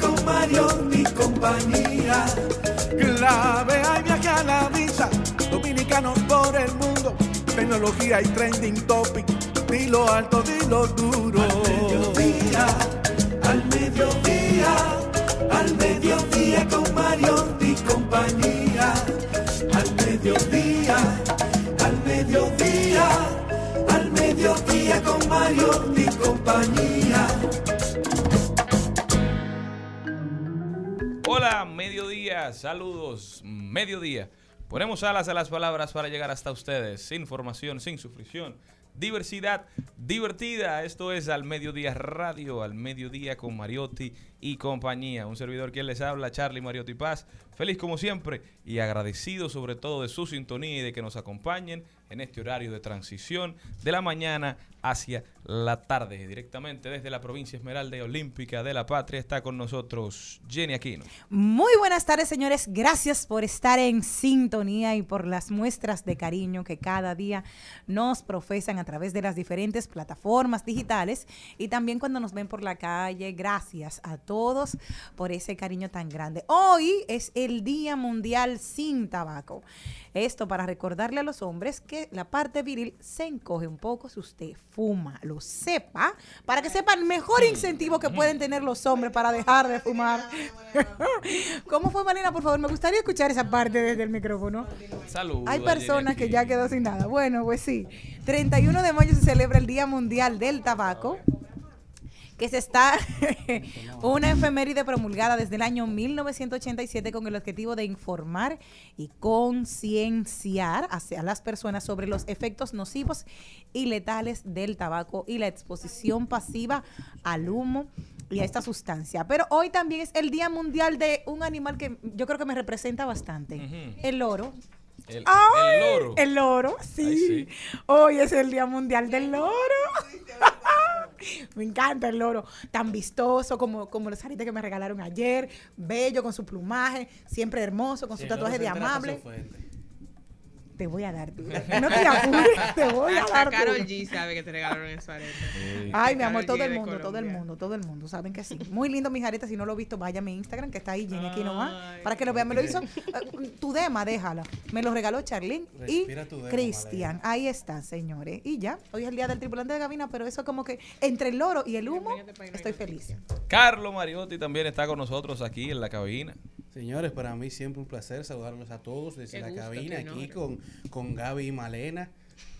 con Mario y compañía. Clave hay viaje a la vista, dominicanos por el mundo tecnología y trending topic. Dilo alto, dilo duro. Al mediodía, al mediodía, al mediodía con Mario y compañía. Al mediodía, al mediodía, al mediodía con Mario y compañía. Hola, mediodía, saludos, mediodía. Ponemos alas a las palabras para llegar hasta ustedes. Información sin sufrición. Diversidad divertida. Esto es Al Mediodía Radio, Al Mediodía con Mariotti y compañía. Un servidor quien les habla, Charlie Mariotti Paz. Feliz como siempre y agradecido sobre todo de su sintonía y de que nos acompañen en este horario de transición de la mañana hacia la tarde. Directamente desde la provincia Esmeralda y Olímpica de la Patria está con nosotros Jenny Aquino. Muy buenas tardes, señores. Gracias por estar en sintonía y por las muestras de cariño que cada día nos profesan a través de las diferentes plataformas digitales y también cuando nos ven por la calle. Gracias a todos por ese cariño tan grande. Hoy es el Día Mundial sin Tabaco. Esto para recordarle a los hombres que la parte viril se encoge un poco si usted fuma, lo sepa, para que sepan el mejor incentivo que pueden tener los hombres para dejar de fumar. ¿Cómo fue, Malena? Por favor, me gustaría escuchar esa parte desde el micrófono. Saludos. Hay personas que ya quedó sin nada. Bueno, pues sí. 31 de mayo se celebra el Día Mundial del Tabaco que se está una efeméride promulgada desde el año 1987 con el objetivo de informar y concienciar hacia las personas sobre los efectos nocivos y letales del tabaco y la exposición pasiva al humo y a esta sustancia. Pero hoy también es el Día Mundial de un animal que yo creo que me representa bastante, el loro. El, ¡Ay! el loro. El loro, sí. Ay, sí. Hoy es el Día Mundial del Loro. me encanta el loro. Tan vistoso como, como los aritos que me regalaron ayer. Bello con su plumaje. Siempre hermoso con su tatuaje de amable. Te voy a dar dura. No te apures, te voy a Hasta dar dura. G sabe que te regalaron esa areta. Ay, mi amor, todo G el mundo, todo el mundo, todo el mundo, saben que sí. Muy lindo mis aretas, si no lo he visto, vaya a mi Instagram, que está ahí, Jenny aquí nomás, para que lo vean. Me lo hizo, eh, tu dema, déjala. Me lo regaló Charlene y Respira tu dema, Cristian. Ahí está, señores. Y ya, hoy es el día del tripulante de cabina, pero eso como que entre el loro y el humo, estoy feliz. Carlos Mariotti también está con nosotros aquí en la cabina. Señores, para mí siempre un placer saludarlos a todos desde Qué la cabina aquí con, con Gaby y Malena.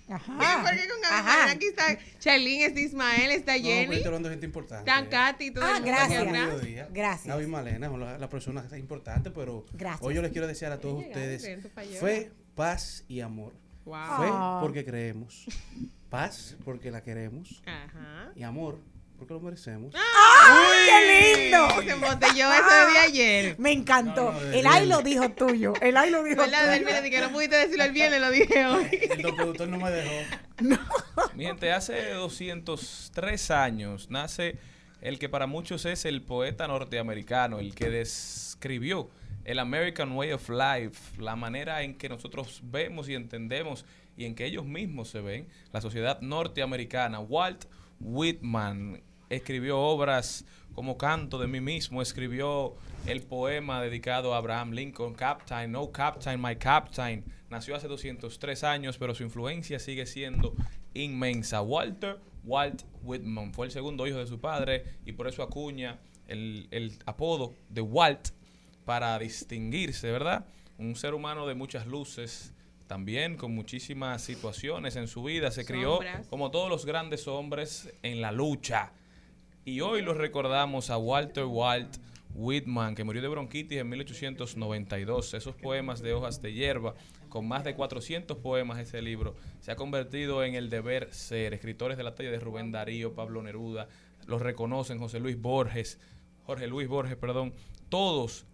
Ajá. ¿Por qué con Ajá. Aquí está Charlene, está Ismael, está No, Jenny, estoy hablando de gente importante. está Katy, todo Ah, el mundo gracias. Mediodía. Gracias. Gaby Malena, son las la personas importantes, pero Gracias. hoy yo les quiero desear a todos ustedes fe, paz y amor. Wow. Fe Ah. porque creemos, paz porque la queremos Ajá. y amor porque lo merecemos. ¡Ay, qué lindo! Se embotelló eso de ayer. Me encantó. No, no, el ay lo dijo tuyo. El ay lo dijo ¿Verdad? Del tuyo. viernes, que no pudiste decirlo el viernes, lo dije hoy. El productor no me dejó. Mi gente, hace 203 años nace el que para muchos es el poeta norteamericano, el que describió el American Way of Life, la manera en que nosotros vemos y entendemos y en que ellos mismos se ven, la sociedad norteamericana. Walt Whitman escribió obras como Canto de mí mismo, escribió el poema dedicado a Abraham Lincoln, Captain, No Captain, My Captain. Nació hace 203 años, pero su influencia sigue siendo inmensa. Walter Walt Whitman fue el segundo hijo de su padre y por eso acuña el, el apodo de Walt para distinguirse, ¿verdad? Un ser humano de muchas luces, también con muchísimas situaciones en su vida. Se crió, como todos los grandes hombres, en la lucha. Y hoy lo recordamos a Walter Walt Whitman, que murió de bronquitis en 1892. Esos poemas de hojas de hierba, con más de 400 poemas ese libro, se ha convertido en el deber ser. Escritores de la talla de Rubén Darío, Pablo Neruda, los reconocen, José Luis Borges, Jorge Luis Borges, perdón, todos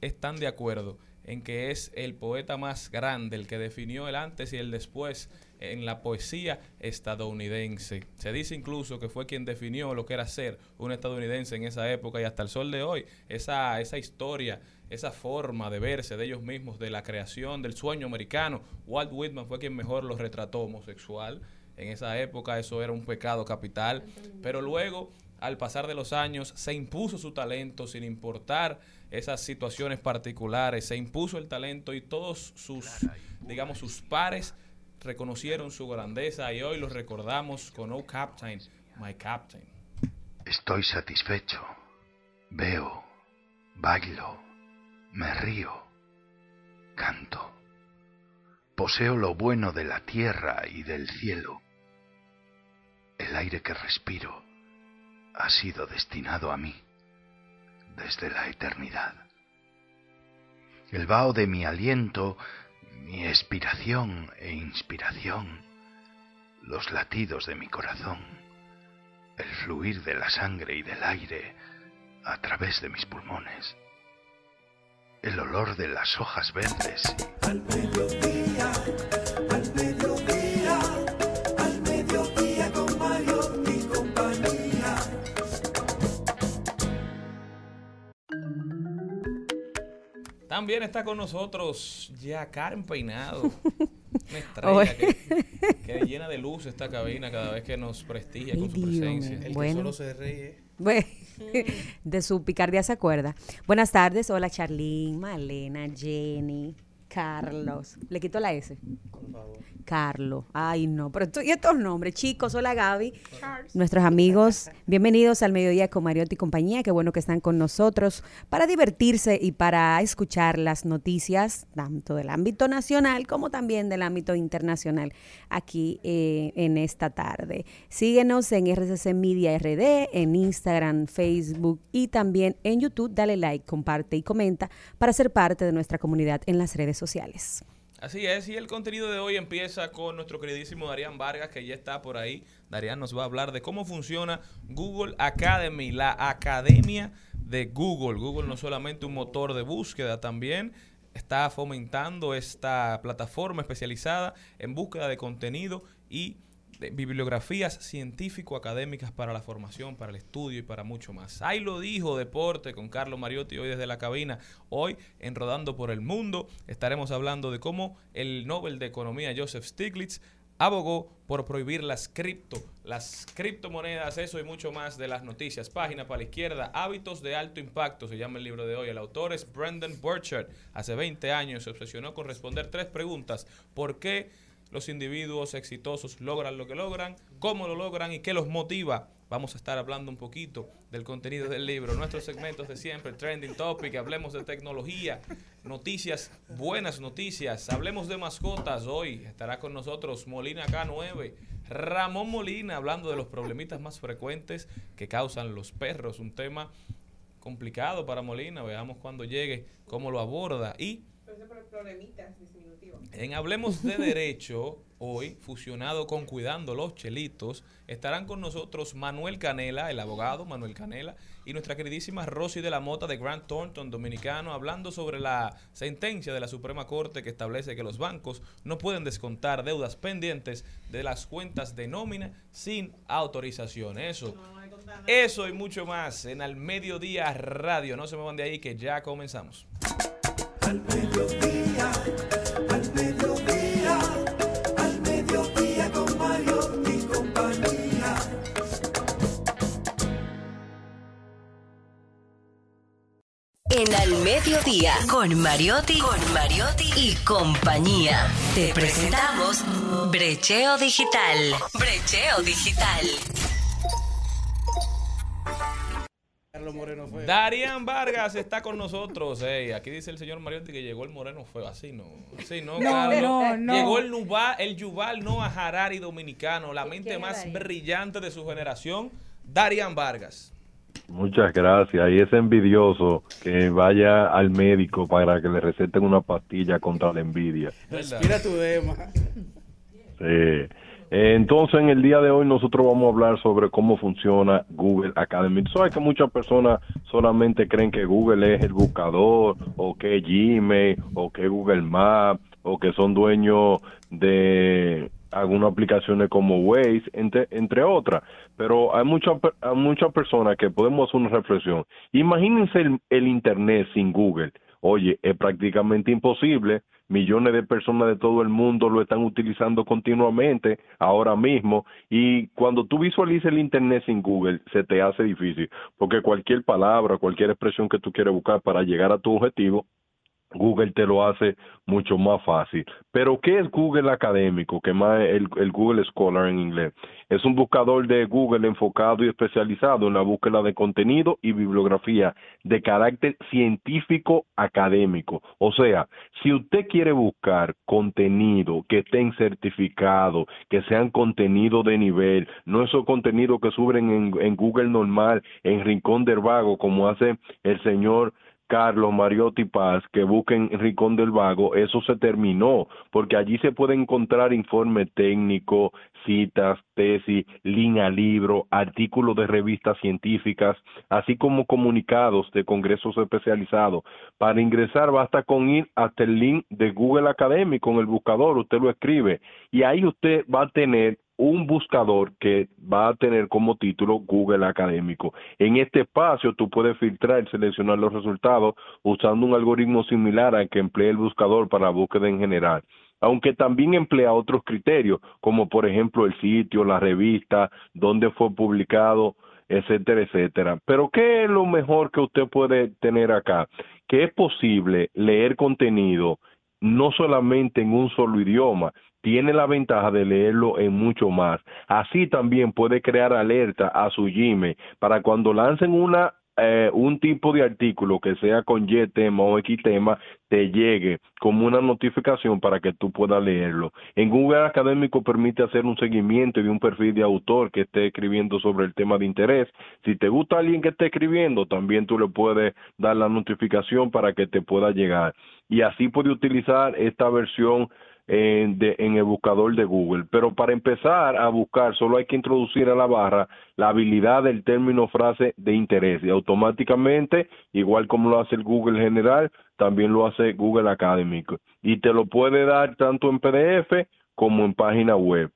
están de acuerdo en que es el poeta más grande, el que definió el antes y el después en la poesía estadounidense. Se dice incluso que fue quien definió lo que era ser un estadounidense en esa época y hasta el sol de hoy. Esa, esa historia, esa forma de verse de ellos mismos, de la creación, del sueño americano. Walt Whitman fue quien mejor lo retrató homosexual. En esa época eso era un pecado capital. Pero luego al pasar de los años, se impuso su talento sin importar esas situaciones particulares, se impuso el talento y todos sus, digamos, sus pares reconocieron su grandeza y hoy los recordamos con Oh Captain, My Captain. Estoy satisfecho. Veo, bailo, me río, canto. Poseo lo bueno de la tierra y del cielo. El aire que respiro ha sido destinado a mí desde la eternidad. El vaho de mi aliento, mi expiración e inspiración, los latidos de mi corazón, el fluir de la sangre y del aire a través de mis pulmones, el olor de las hojas verdes También está con nosotros ya Karen Peinado, una estrella que, que llena de luz esta cabina cada vez que nos prestigia con su Dios. presencia. El que Bueno. solo se ríe. Bueno, de su picardía se acuerda. Buenas tardes, hola Charlene, Malena, Jenny, Carlos. Le quito la S. Por favor. Carlos. Ay, no, pero esto- y estos nombres, chicos, hola Gaby. Nuestros amigos, bienvenidos al Mediodía con Mariotti y compañía. Qué bueno que están con nosotros para divertirse y para escuchar las noticias, tanto del ámbito nacional como también del ámbito internacional, aquí eh, en esta tarde. Síguenos en RCC Media RD, en Instagram, Facebook y también en YouTube. Dale like, comparte y comenta para ser parte de nuestra comunidad en las redes sociales. Así es, y el contenido de hoy empieza con nuestro queridísimo Darían Vargas, que ya está por ahí. Darían nos va a hablar de cómo funciona Google Academy, la academia de Google. Google no es solamente un motor de búsqueda, también está fomentando esta plataforma especializada en búsqueda de contenido y bibliografías científico-académicas para la formación, para el estudio y para mucho más. Ahí lo dijo Deporte con Carlos Mariotti hoy desde la cabina. Hoy en Rodando por el Mundo estaremos hablando de cómo el Nobel de Economía Joseph Stiglitz abogó por prohibir las cripto, las criptomonedas, eso y mucho más de las noticias. Página para la izquierda, hábitos de alto impacto, se llama el libro de hoy. El autor es Brendan Burchard. Hace 20 años se obsesionó con responder tres preguntas. ¿Por qué los individuos exitosos logran lo que logran, cómo lo logran y qué los motiva. Vamos a estar hablando un poquito del contenido del libro, nuestros segmentos de siempre, Trending Topic, hablemos de tecnología, noticias, buenas noticias, hablemos de mascotas. Hoy estará con nosotros Molina K9, Ramón Molina, hablando de los problemitas más frecuentes que causan los perros, un tema complicado para Molina, veamos cuando llegue cómo lo aborda y en Hablemos de Derecho, hoy, fusionado con Cuidando los Chelitos, estarán con nosotros Manuel Canela, el abogado Manuel Canela, y nuestra queridísima Rosy de la Mota de Grant Thornton, dominicano, hablando sobre la sentencia de la Suprema Corte que establece que los bancos no pueden descontar deudas pendientes de las cuentas de nómina sin autorización. Eso. Eso y mucho más en Al Mediodía Radio. No se me van de ahí que ya comenzamos. Al mediodía, al mediodía, al mediodía con Mario y compañía. En Al Mediodía, con Mariotti, con Mariotti y compañía. Te presentamos Brecheo Digital. Brecheo Digital. Carlos Moreno fue. Darian Vargas está con nosotros. Ey, aquí dice el señor Mariotti que llegó el moreno fue así, no. Así no, No, Carlos. no, no. Llegó el Nubal, el Yuval Noah Harari dominicano, la mente más brillante de su generación, Darian Vargas. Muchas gracias. Y es envidioso que vaya al médico para que le receten una pastilla contra la envidia. Respira tu dema. Sí. Entonces, en el día de hoy nosotros vamos a hablar sobre cómo funciona Google Academy. Sabes que muchas personas solamente creen que Google es el buscador, o que Gmail, o que Google Maps, o que son dueños de algunas aplicaciones como Waze, entre, entre otras. Pero hay muchas hay muchas personas que podemos hacer una reflexión. Imagínense el, el Internet sin Google. Oye, es prácticamente imposible. Millones de personas de todo el mundo lo están utilizando continuamente ahora mismo. Y cuando tú visualizas el Internet sin Google, se te hace difícil. Porque cualquier palabra, cualquier expresión que tú quieras buscar para llegar a tu objetivo, Google te lo hace mucho más fácil. Pero ¿qué es Google Académico? Que más el, el Google Scholar en inglés. Es un buscador de Google enfocado y especializado en la búsqueda de contenido y bibliografía de carácter científico académico. O sea, si usted quiere buscar contenido que estén certificados, que sean contenido de nivel, no esos contenidos que suben en, en Google normal, en Rincón del Vago, como hace el señor Carlos Mariotti Paz, que busquen Rincón del Vago, eso se terminó, porque allí se puede encontrar informe técnico, citas, tesis, línea libro, artículos de revistas científicas, así como comunicados de congresos especializados. Para ingresar basta con ir hasta el link de Google Academy con el buscador, usted lo escribe y ahí usted va a tener un buscador que va a tener como título Google Académico. En este espacio tú puedes filtrar y seleccionar los resultados usando un algoritmo similar al que emplea el buscador para la búsqueda en general aunque también emplea otros criterios, como por ejemplo el sitio, la revista, dónde fue publicado, etcétera, etcétera. Pero ¿qué es lo mejor que usted puede tener acá? Que es posible leer contenido no solamente en un solo idioma, tiene la ventaja de leerlo en mucho más. Así también puede crear alerta a su Gmail para cuando lancen una eh, un tipo de artículo que sea con Y tema o X tema te llegue como una notificación para que tú puedas leerlo. En Google Académico permite hacer un seguimiento y un perfil de autor que esté escribiendo sobre el tema de interés. Si te gusta alguien que esté escribiendo, también tú le puedes dar la notificación para que te pueda llegar. Y así puede utilizar esta versión en, de- en el buscador de Google. Pero para empezar a buscar, solo hay que introducir a la barra la habilidad del término frase de interés y automáticamente, igual como lo hace el Google general, también lo hace Google Académico. Y te lo puede dar tanto en PDF como en página web.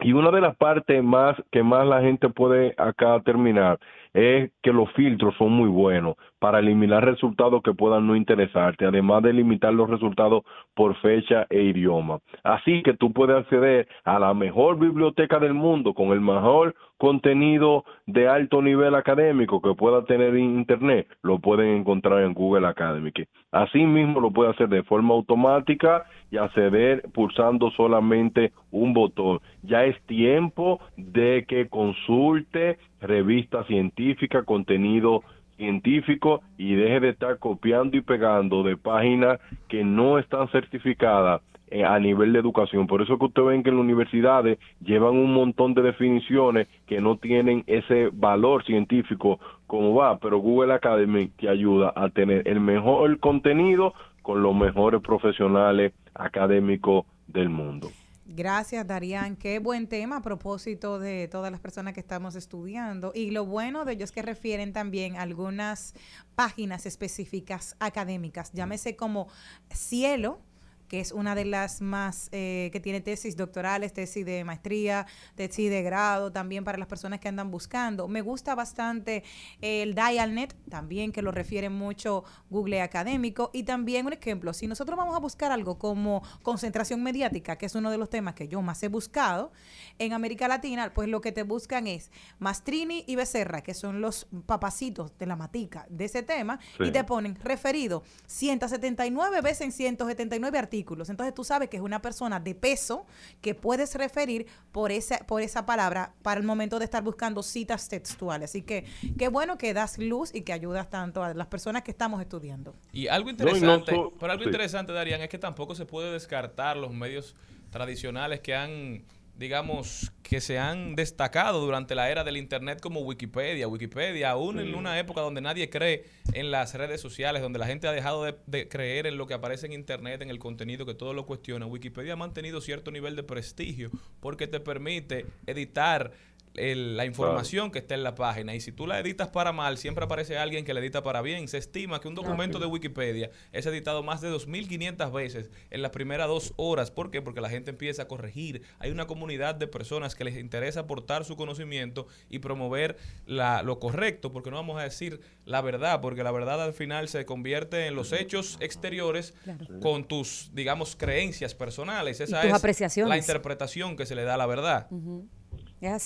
Y una de las partes más que más la gente puede acá terminar es que los filtros son muy buenos para eliminar resultados que puedan no interesarte, además de limitar los resultados por fecha e idioma. Así que tú puedes acceder a la mejor biblioteca del mundo con el mejor contenido de alto nivel académico que pueda tener en Internet, lo pueden encontrar en Google Academic. Así mismo lo puede hacer de forma automática y acceder pulsando solamente un botón. Ya es tiempo de que consulte revistas científicas, contenido científico y deje de estar copiando y pegando de páginas que no están certificadas eh, a nivel de educación. Por eso que ustedes ven que en las universidades llevan un montón de definiciones que no tienen ese valor científico como va, pero Google Academy te ayuda a tener el mejor contenido con los mejores profesionales académicos del mundo. Gracias, Darían. Qué buen tema a propósito de todas las personas que estamos estudiando. Y lo bueno de ellos es que refieren también algunas páginas específicas académicas, llámese como Cielo, que es una de las más eh, que tiene tesis doctorales, tesis de maestría, tesis de grado, también para las personas que andan buscando. Me gusta bastante el Dialnet, también que lo refiere mucho Google Académico. Y también un ejemplo, si nosotros vamos a buscar algo como concentración mediática, que es uno de los temas que yo más he buscado en América Latina, pues lo que te buscan es Mastrini y Becerra, que son los papacitos de la matica de ese tema, y te ponen referido 179 veces en 179 artículos. Entonces tú sabes que es una persona de peso que puedes referir por esa, por esa palabra para el momento de estar buscando citas textuales. Así que qué bueno que das luz y que ayudas tanto a las personas que estamos estudiando. Y algo No, no interesante, so- pero algo sí. interesante, Darían, es que tampoco se puede descartar los medios tradicionales que han, digamos, que se han destacado durante la era del Internet como Wikipedia. Wikipedia, aún en una época donde nadie cree en las redes sociales, donde la gente ha dejado de, de creer en lo que aparece en Internet, en el contenido, que todo lo cuestiona, Wikipedia ha mantenido cierto nivel de prestigio porque te permite editar el- la información que está en la página. Y si tú la editas para mal, siempre aparece alguien que la edita para bien. Se estima que un documento de Wikipedia es editado más de 2.500 veces en las primeras dos horas. ¿Por qué? Porque la gente empieza a corregir. Hay una comunidad de personas que les interesa aportar su conocimiento y promover la- lo correcto, porque no vamos a decir la verdad, porque la verdad al final se convierte en los hechos exteriores con tus, digamos, creencias personales. Esa tus es apreciaciones. la interpretación que se le da a la verdad.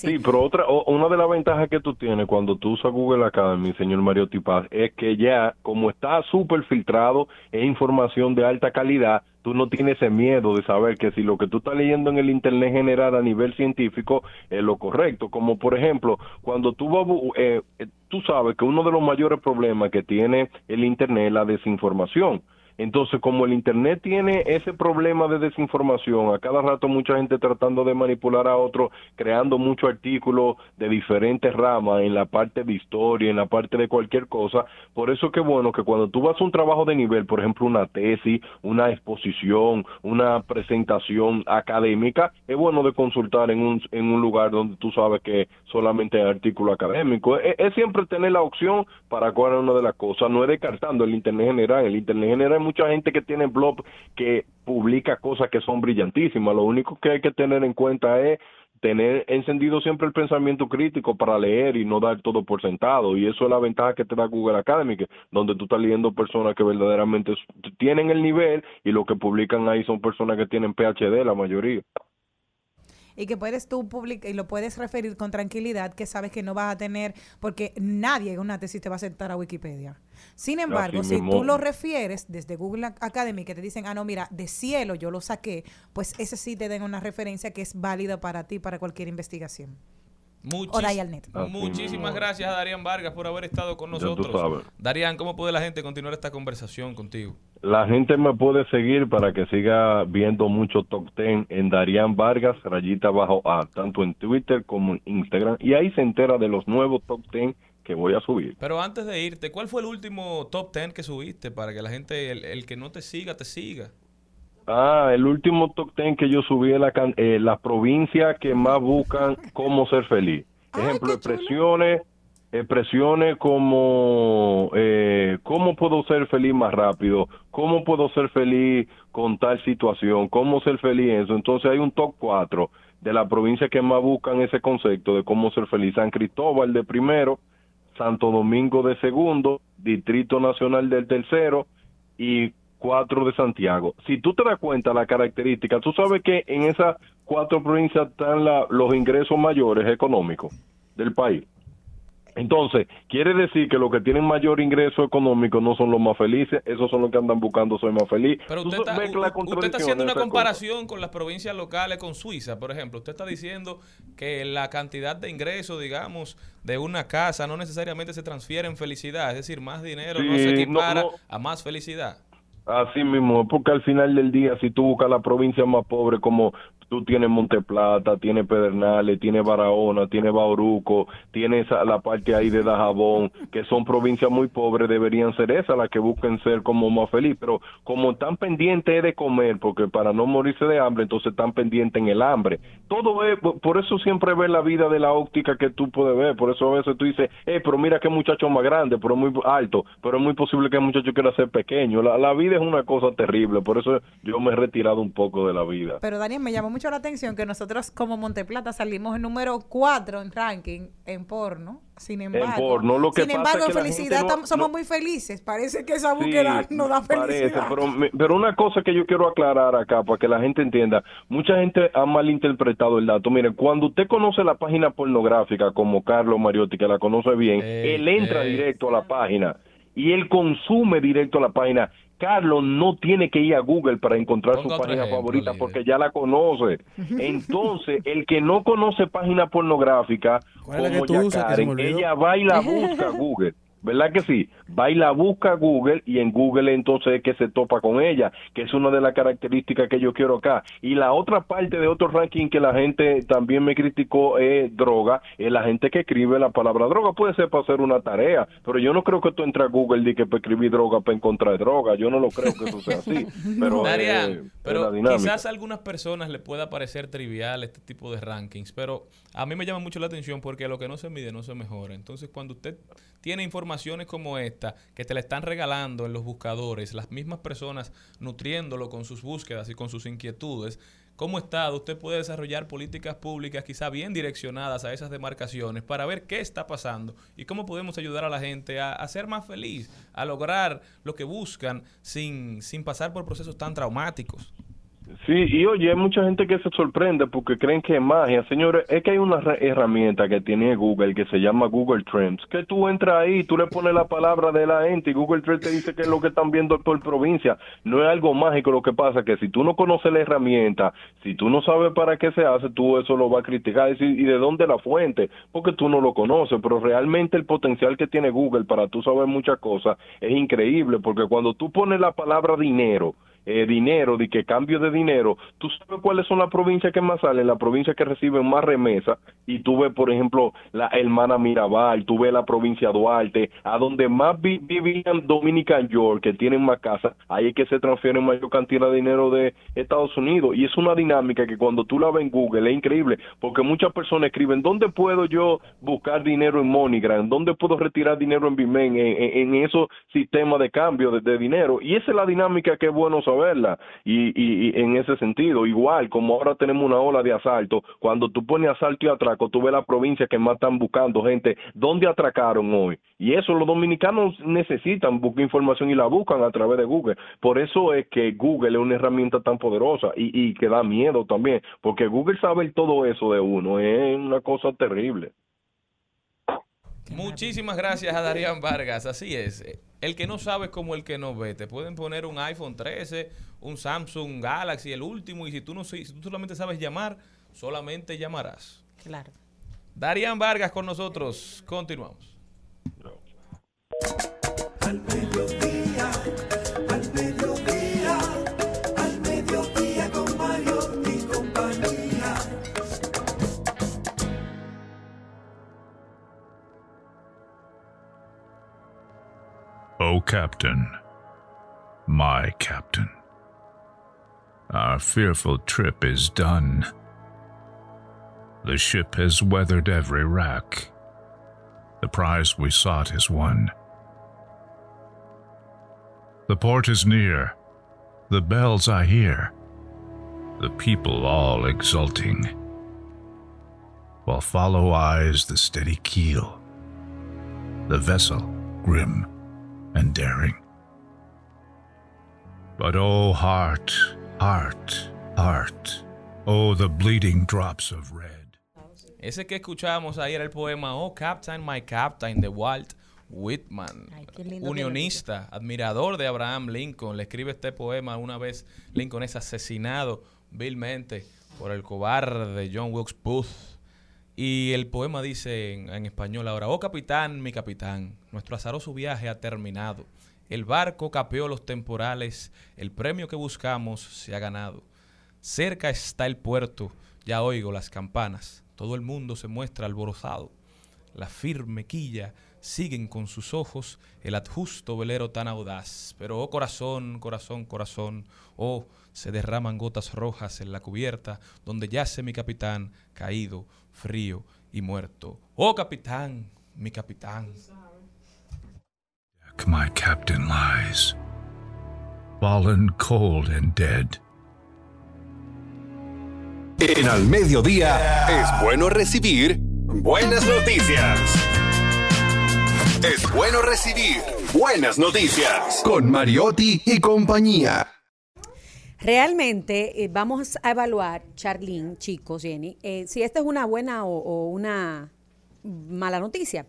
Sí, pero otra, o- una de las ventajas que tú tienes cuando tú usas Google Academy, señor Mario Tipaz, es que ya, como está súper filtrado, es información de alta calidad, tú no tienes ese miedo de saber que si lo que tú estás leyendo en el Internet general a nivel científico es lo correcto. Como por ejemplo, cuando tú vas, eh, eh, tú sabes que uno de los mayores problemas que tiene el Internet es la desinformación. Entonces, como el Internet tiene ese problema de desinformación, a cada rato mucha gente tratando de manipular a otro, creando muchos artículos de diferentes ramas en la parte de historia, en la parte de cualquier cosa. Por eso que bueno que cuando tú vas a un trabajo de nivel, por ejemplo, una tesis, una exposición, una presentación académica, es bueno de consultar en un, en un lugar donde tú sabes que solamente hay artículo académico. Es, es siempre tener la opción para cuál es una de las cosas, no es descartando el Internet general. El Internet general hay mucha gente que tiene blog que publica cosas que son brillantísimas. Lo único que hay que tener en cuenta es tener encendido siempre el pensamiento crítico para leer y no dar todo por sentado. Y eso es la ventaja que te da Google Academy, donde tú estás leyendo personas que verdaderamente tienen el nivel y lo que publican ahí son personas que tienen PhD, la mayoría. Y que puedes tú publicar y lo puedes referir con tranquilidad que sabes que no vas a tener porque nadie en una tesis te va a aceptar a Wikipedia. Sin embargo, si mismo. tú lo refieres desde Google Ac- Academy que te dicen, ah, no, mira, de cielo yo lo saqué, pues ese sí te den una referencia que es válida para ti, para cualquier investigación. Muchis-. Así Muchísimas gracias a Darían Vargas por haber estado con nosotros. Darían, ¿cómo puede la gente continuar esta conversación contigo? La gente me puede seguir para que siga viendo mucho top 10 en Darían Vargas, rayita bajo A, tanto en Twitter como en Instagram. Y ahí se entera de los nuevos top 10 que voy a subir. Pero antes de irte, ¿cuál fue el último top 10 que subiste para que la gente, el, el que no te siga, te siga? Ah, el último top 10 que yo subí es la, can- eh, las provincias que más buscan cómo ser feliz. Ejemplo, expresiones, expresiones como eh, cómo puedo ser feliz más rápido, cómo puedo ser feliz con tal situación, cómo ser feliz en eso. Entonces hay un top 4 de la provincia que más buscan ese concepto de cómo ser feliz. San Cristóbal de primero, Santo Domingo de segundo, Distrito Nacional del tercero y cuatro de Santiago. Si tú te das cuenta la característica, tú sabes que en esas cuatro provincias están la- los ingresos mayores económicos del país. Entonces, quiere decir que los que tienen mayor ingreso económico no son los más felices, esos son los que andan buscando soy más feliz. Pero usted está, usted está haciendo en una comparación con las provincias locales, con Suiza, por ejemplo. Usted está diciendo que la cantidad de ingresos, digamos, de una casa no necesariamente se transfiere en felicidad. Es decir, más dinero no se no, equipara no. a más felicidad. Así mismo, porque al final del día, si tú buscas la provincia más pobre, como tú tienes Monteplata, tienes Pedernales, tienes Barahona, tienes Bauruco, tienes la parte ahí de Dajabón, que son provincias muy pobres, deberían ser esas las que busquen ser como más feliz, pero como están pendientes de comer, porque para no morirse de hambre, entonces están pendientes en el hambre. Todo es, por eso siempre ves la vida de la óptica que tú puedes ver, por eso a veces tú dices, eh, pero mira qué muchacho más grande, pero muy alto, pero es muy posible que el muchacho quiera ser pequeño. La, la vida es una cosa terrible, por eso yo me he retirado un poco de la vida. Pero Daniel, me llamó mucho la atención que nosotros como Monteplata salimos en número 4 en ranking en porno. Sin embargo, porno, lo que sin pasa embargo, es que en felicidad no- somos no- muy felices. Parece que esa Sí, búsqueda nos da parece, felicidad. pero, me- pero una cosa que yo quiero aclarar acá para que la gente entienda, mucha gente ha malinterpretado el dato. Mire, cuando usted conoce la página pornográfica como Carlos Mariotti, que la conoce bien, él entra ey. directo a la página y él consume directo a la página. Carlos no tiene que ir a Google para encontrar Ponga su página ejemplo, favorita líder. porque ya la conoce. Entonces, el que no conoce página pornográfica, ¿Cuál es la como Yacaren, olvidó? ella va y la busca a Google. ¿Verdad que sí? Va y la busca Google y en Google entonces es que se topa con ella, que es una de las características que yo quiero acá. Y la otra parte de otro ranking que la gente también me criticó es droga, es la gente que escribe la palabra droga. Puede ser para hacer una tarea, pero yo no creo que tú entres a Google y que para escribir droga para encontrar droga. Yo no lo creo que eso sea así. Pero, eh, pero quizás a algunas personas le pueda parecer trivial este tipo de rankings, pero a mí me llama mucho la atención porque lo que no se mide no se mejora. Entonces, cuando usted tiene informaciones como esta, que te la están regalando en los buscadores, las mismas personas nutriéndolo con sus búsquedas y con sus inquietudes, como Estado usted puede desarrollar políticas públicas quizá bien direccionadas a esas demarcaciones para ver qué está pasando y cómo podemos ayudar a la gente a, a ser más feliz, a lograr lo que buscan sin, sin pasar por procesos tan traumáticos. Sí, y oye, hay mucha gente que se sorprende porque creen que es magia. Señores, es que hay una herramienta que tiene Google que se llama Google Trends, que tú entras ahí, tú le pones la palabra de la gente y Google Trends te dice que es lo que están viendo por provincia. No es algo mágico lo que pasa, que si tú no conoces la herramienta, si tú no sabes para qué se hace, tú eso lo vas a criticar y decir, ¿y de dónde la fuente? Porque tú no lo conoces, pero realmente el potencial que tiene Google para tú saber muchas cosas es increíble, porque cuando tú pones la palabra dinero, eh, dinero, de que cambio de dinero, tú sabes cuáles son las provincias que más salen, las provincias que reciben más remesas, y tú ves, por ejemplo, la hermana Mirabal, tú ves la provincia Duarte, a donde más vi- vivían Dominican York, que tienen más casas, ahí es que se transfiere mayor cantidad de dinero de Estados Unidos, y es una dinámica que cuando tú la ves en Google es increíble, porque muchas personas escriben, ¿dónde puedo yo buscar dinero en MoneyGram? ¿Dónde puedo retirar dinero en Bimen? En, esos sistemas de cambio de, dinero, y esa es la dinámica que es bueno saberla, y, y- y en ese sentido, igual como ahora tenemos una ola de asalto, cuando tú pones asalto y atraco, tú ves la provincia que más están buscando gente, ¿dónde atracaron hoy? Y eso los dominicanos necesitan buscar información y la buscan a través de Google. Por eso es que Google es una herramienta tan poderosa y, y que da miedo también, porque Google sabe todo eso de uno, es una cosa terrible. Muchísimas gracias a Darían Vargas. Así es. El que no sabe es como el que no ve. Te pueden poner un iPhone 13, un Samsung Galaxy, el último, y si tú, no, si tú solamente sabes llamar, solamente llamarás. Claro. Darían Vargas con nosotros. Continuamos. Al O Captain, my Captain, our fearful trip is done. The ship has weathered every rack. The prize we sought is won. The port is near. The bells I hear. The people all exulting. while follow eyes the steady keel, the vessel grim and daring. But oh, heart, heart, heart, oh, the bleeding drops of red. Ese que escuchábamos ahí era el poema Oh Captain, My Captain de Walt Whitman, unionista, admirador de Abraham Lincoln. Le escribe este poema una vez Lincoln es asesinado vilmente por el cobarde John Wilkes Booth. Y el poema dice en, español ahora, oh capitán, mi capitán, nuestro azaroso viaje ha terminado. El barco capeó los temporales, el premio que buscamos se ha ganado. Cerca está el puerto, ya oigo las campanas, todo el mundo se muestra alborozado. La firme quilla siguen con sus ojos el adjusto velero tan audaz. Pero, oh corazón, corazón, corazón, oh, se derraman gotas rojas en la cubierta donde yace mi capitán caído, frío y muerto. Oh capitán, mi capitán. My captain lies, fallen cold and dead. En Al Mediodía es bueno recibir buenas noticias. Es bueno recibir buenas noticias con Mariotti y compañía. Realmente eh, vamos a evaluar, Charlene, chicos, Jenny, eh, si esta es una buena o, o una mala noticia.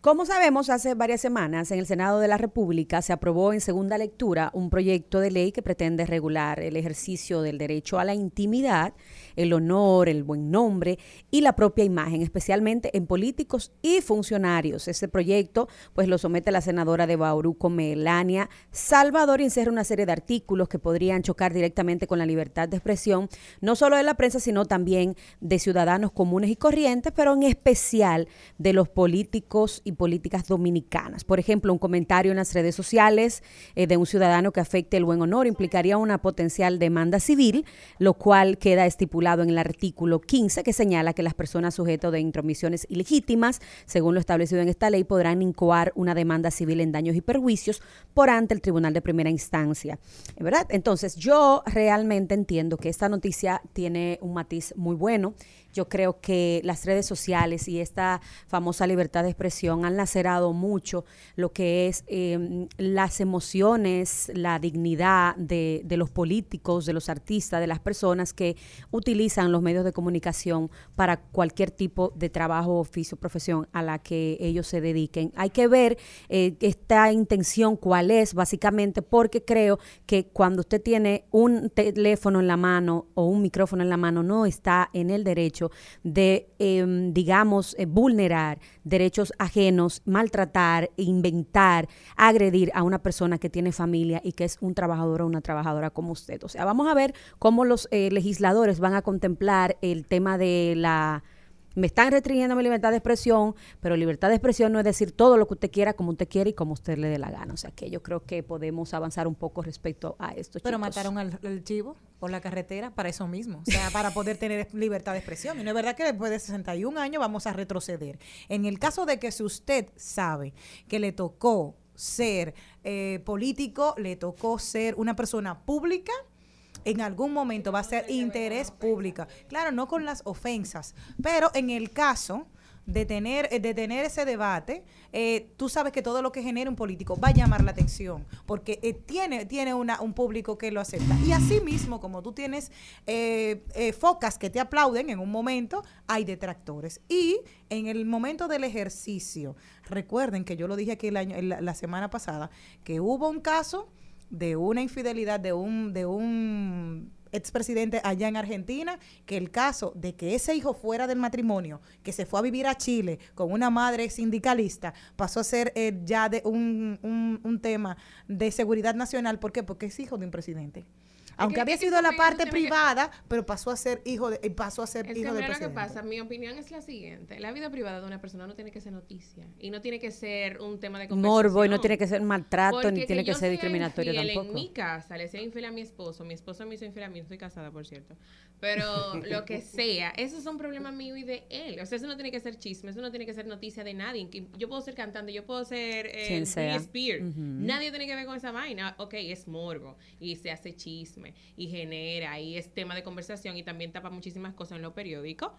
Como sabemos, hace varias semanas en el Senado de la República se aprobó en segunda lectura un proyecto de ley que pretende regular el ejercicio del derecho a la intimidad, el honor, el buen nombre y la propia imagen, especialmente en políticos y funcionarios. Este proyecto pues lo somete la senadora de Bauruco, Melania Salvador, y encierra una serie de artículos que podrían chocar directamente con la libertad de expresión, no solo de la prensa, sino también de ciudadanos comunes y corrientes, pero en especial de los políticos y políticas dominicanas. Por ejemplo, un comentario en las redes sociales eh, de un ciudadano que afecte el buen honor implicaría una potencial demanda civil, lo cual queda estipulado en el artículo 15 que señala que las personas sujetas de intromisiones ilegítimas, según lo establecido en esta ley, podrán incoar una demanda civil en daños y perjuicios por ante el Tribunal de Primera Instancia. ¿Verdad? Entonces, yo realmente entiendo que esta noticia tiene un matiz muy bueno. Yo creo que las redes sociales y esta famosa libertad de expresión han lacerado mucho lo que es eh, las emociones, la dignidad de, de los políticos, de los artistas, de las personas que utilizan los medios de comunicación para cualquier tipo de trabajo, oficio, profesión a la que ellos se dediquen. Hay que ver eh, esta intención cuál es, básicamente, porque creo que cuando usted tiene un teléfono en la mano o un micrófono en la mano, no está en el derecho de, eh, digamos, vulnerar derechos ajenos, maltratar, inventar, agredir a una persona que tiene familia y que es un trabajador o una trabajadora como usted. O sea, vamos a ver cómo los eh, legisladores van a contemplar el tema de la me están restringiendo mi libertad de expresión, pero libertad de expresión no es decir todo lo que usted quiera, como usted quiere y como usted le dé la gana. O sea que yo creo que podemos avanzar un poco respecto a esto. Pero chicos. mataron al, al chivo por la carretera para eso mismo, o sea, para poder tener libertad de expresión. Y no es verdad que después de 61 años vamos a retroceder. En el caso de que si usted sabe que le tocó ser eh, político, le tocó ser una persona pública, en algún momento va a ser interés público. Claro, no con las ofensas, pero en el caso de tener, eh, de tener ese debate, eh, tú sabes que todo lo que genere un político va a llamar la atención, porque eh, tiene, tiene una, un público que lo acepta. Y así mismo, como tú tienes eh, focas que te aplauden en un momento, hay detractores. Y en el momento del ejercicio, recuerden que yo lo dije aquí el año, la semana pasada, que hubo un caso de una infidelidad de un, de un expresidente allá en Argentina, que el caso de que ese hijo fuera del matrimonio, que se fue a vivir a Chile con una madre sindicalista, pasó a ser eh, ya de un, un, un tema de seguridad nacional. ¿Por qué? Porque es hijo de un presidente. Aunque que- había que sido la parte tiene que- privada, pero pasó a ser hijo de, pasó a ser Es que hijo del mira lo que presidente. pasa, mi opinión es la siguiente. La vida privada de una persona no tiene que ser noticia y no tiene que ser un tema de conversación. Morbo y no tiene que ser maltrato Porque ni tiene que ser discriminatorio infiel tampoco. En mi casa le sea infiel a mi esposo, mi esposo me hizo infiel a mí, estoy casada, por cierto. Pero lo que sea, eso es un problema mío y de él. O sea, eso no tiene que ser chisme, eso no tiene que ser noticia de nadie. Que Yo puedo ser cantante, yo puedo ser eh, Spears. Ujú. Nadie tiene que ver con esa vaina. Ok, es morbo y se hace chisme y genera y es tema de conversación y también tapa muchísimas cosas en los periódicos.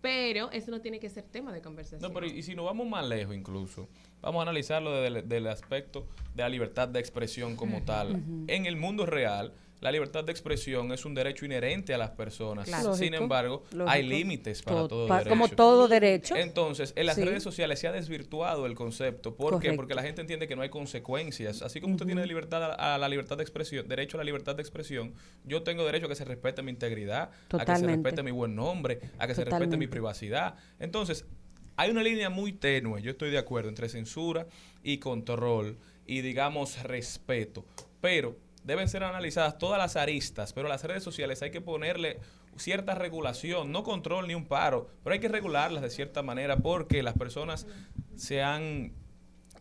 Pero eso no tiene que ser tema de conversación. No, pero y y si nos vamos más lejos incluso, vamos a analizarlo desde el, aspecto de la libertad de expresión como tal. En el mundo real, la libertad de expresión es un derecho inherente a las personas. Claro. Sin embargo, lógico. hay límites para To- todo pa- derecho. como todo derecho. Entonces, en las Sí. redes sociales se ha desvirtuado el concepto. ¿Por qué? Porque la gente entiende que no hay consecuencias. Así como usted tiene libertad a, a la libertad de expresión, derecho a la libertad de expresión, yo tengo derecho a que se respete mi integridad, a que se respete mi buen nombre, a que se respete mi privacidad. Entonces, hay una línea muy tenue, yo estoy de acuerdo, entre censura y control y, digamos, respeto. Pero deben ser analizadas todas las aristas, pero las redes sociales hay que ponerle cierta regulación, no control ni un paro, pero hay que regularlas de cierta manera porque las personas se han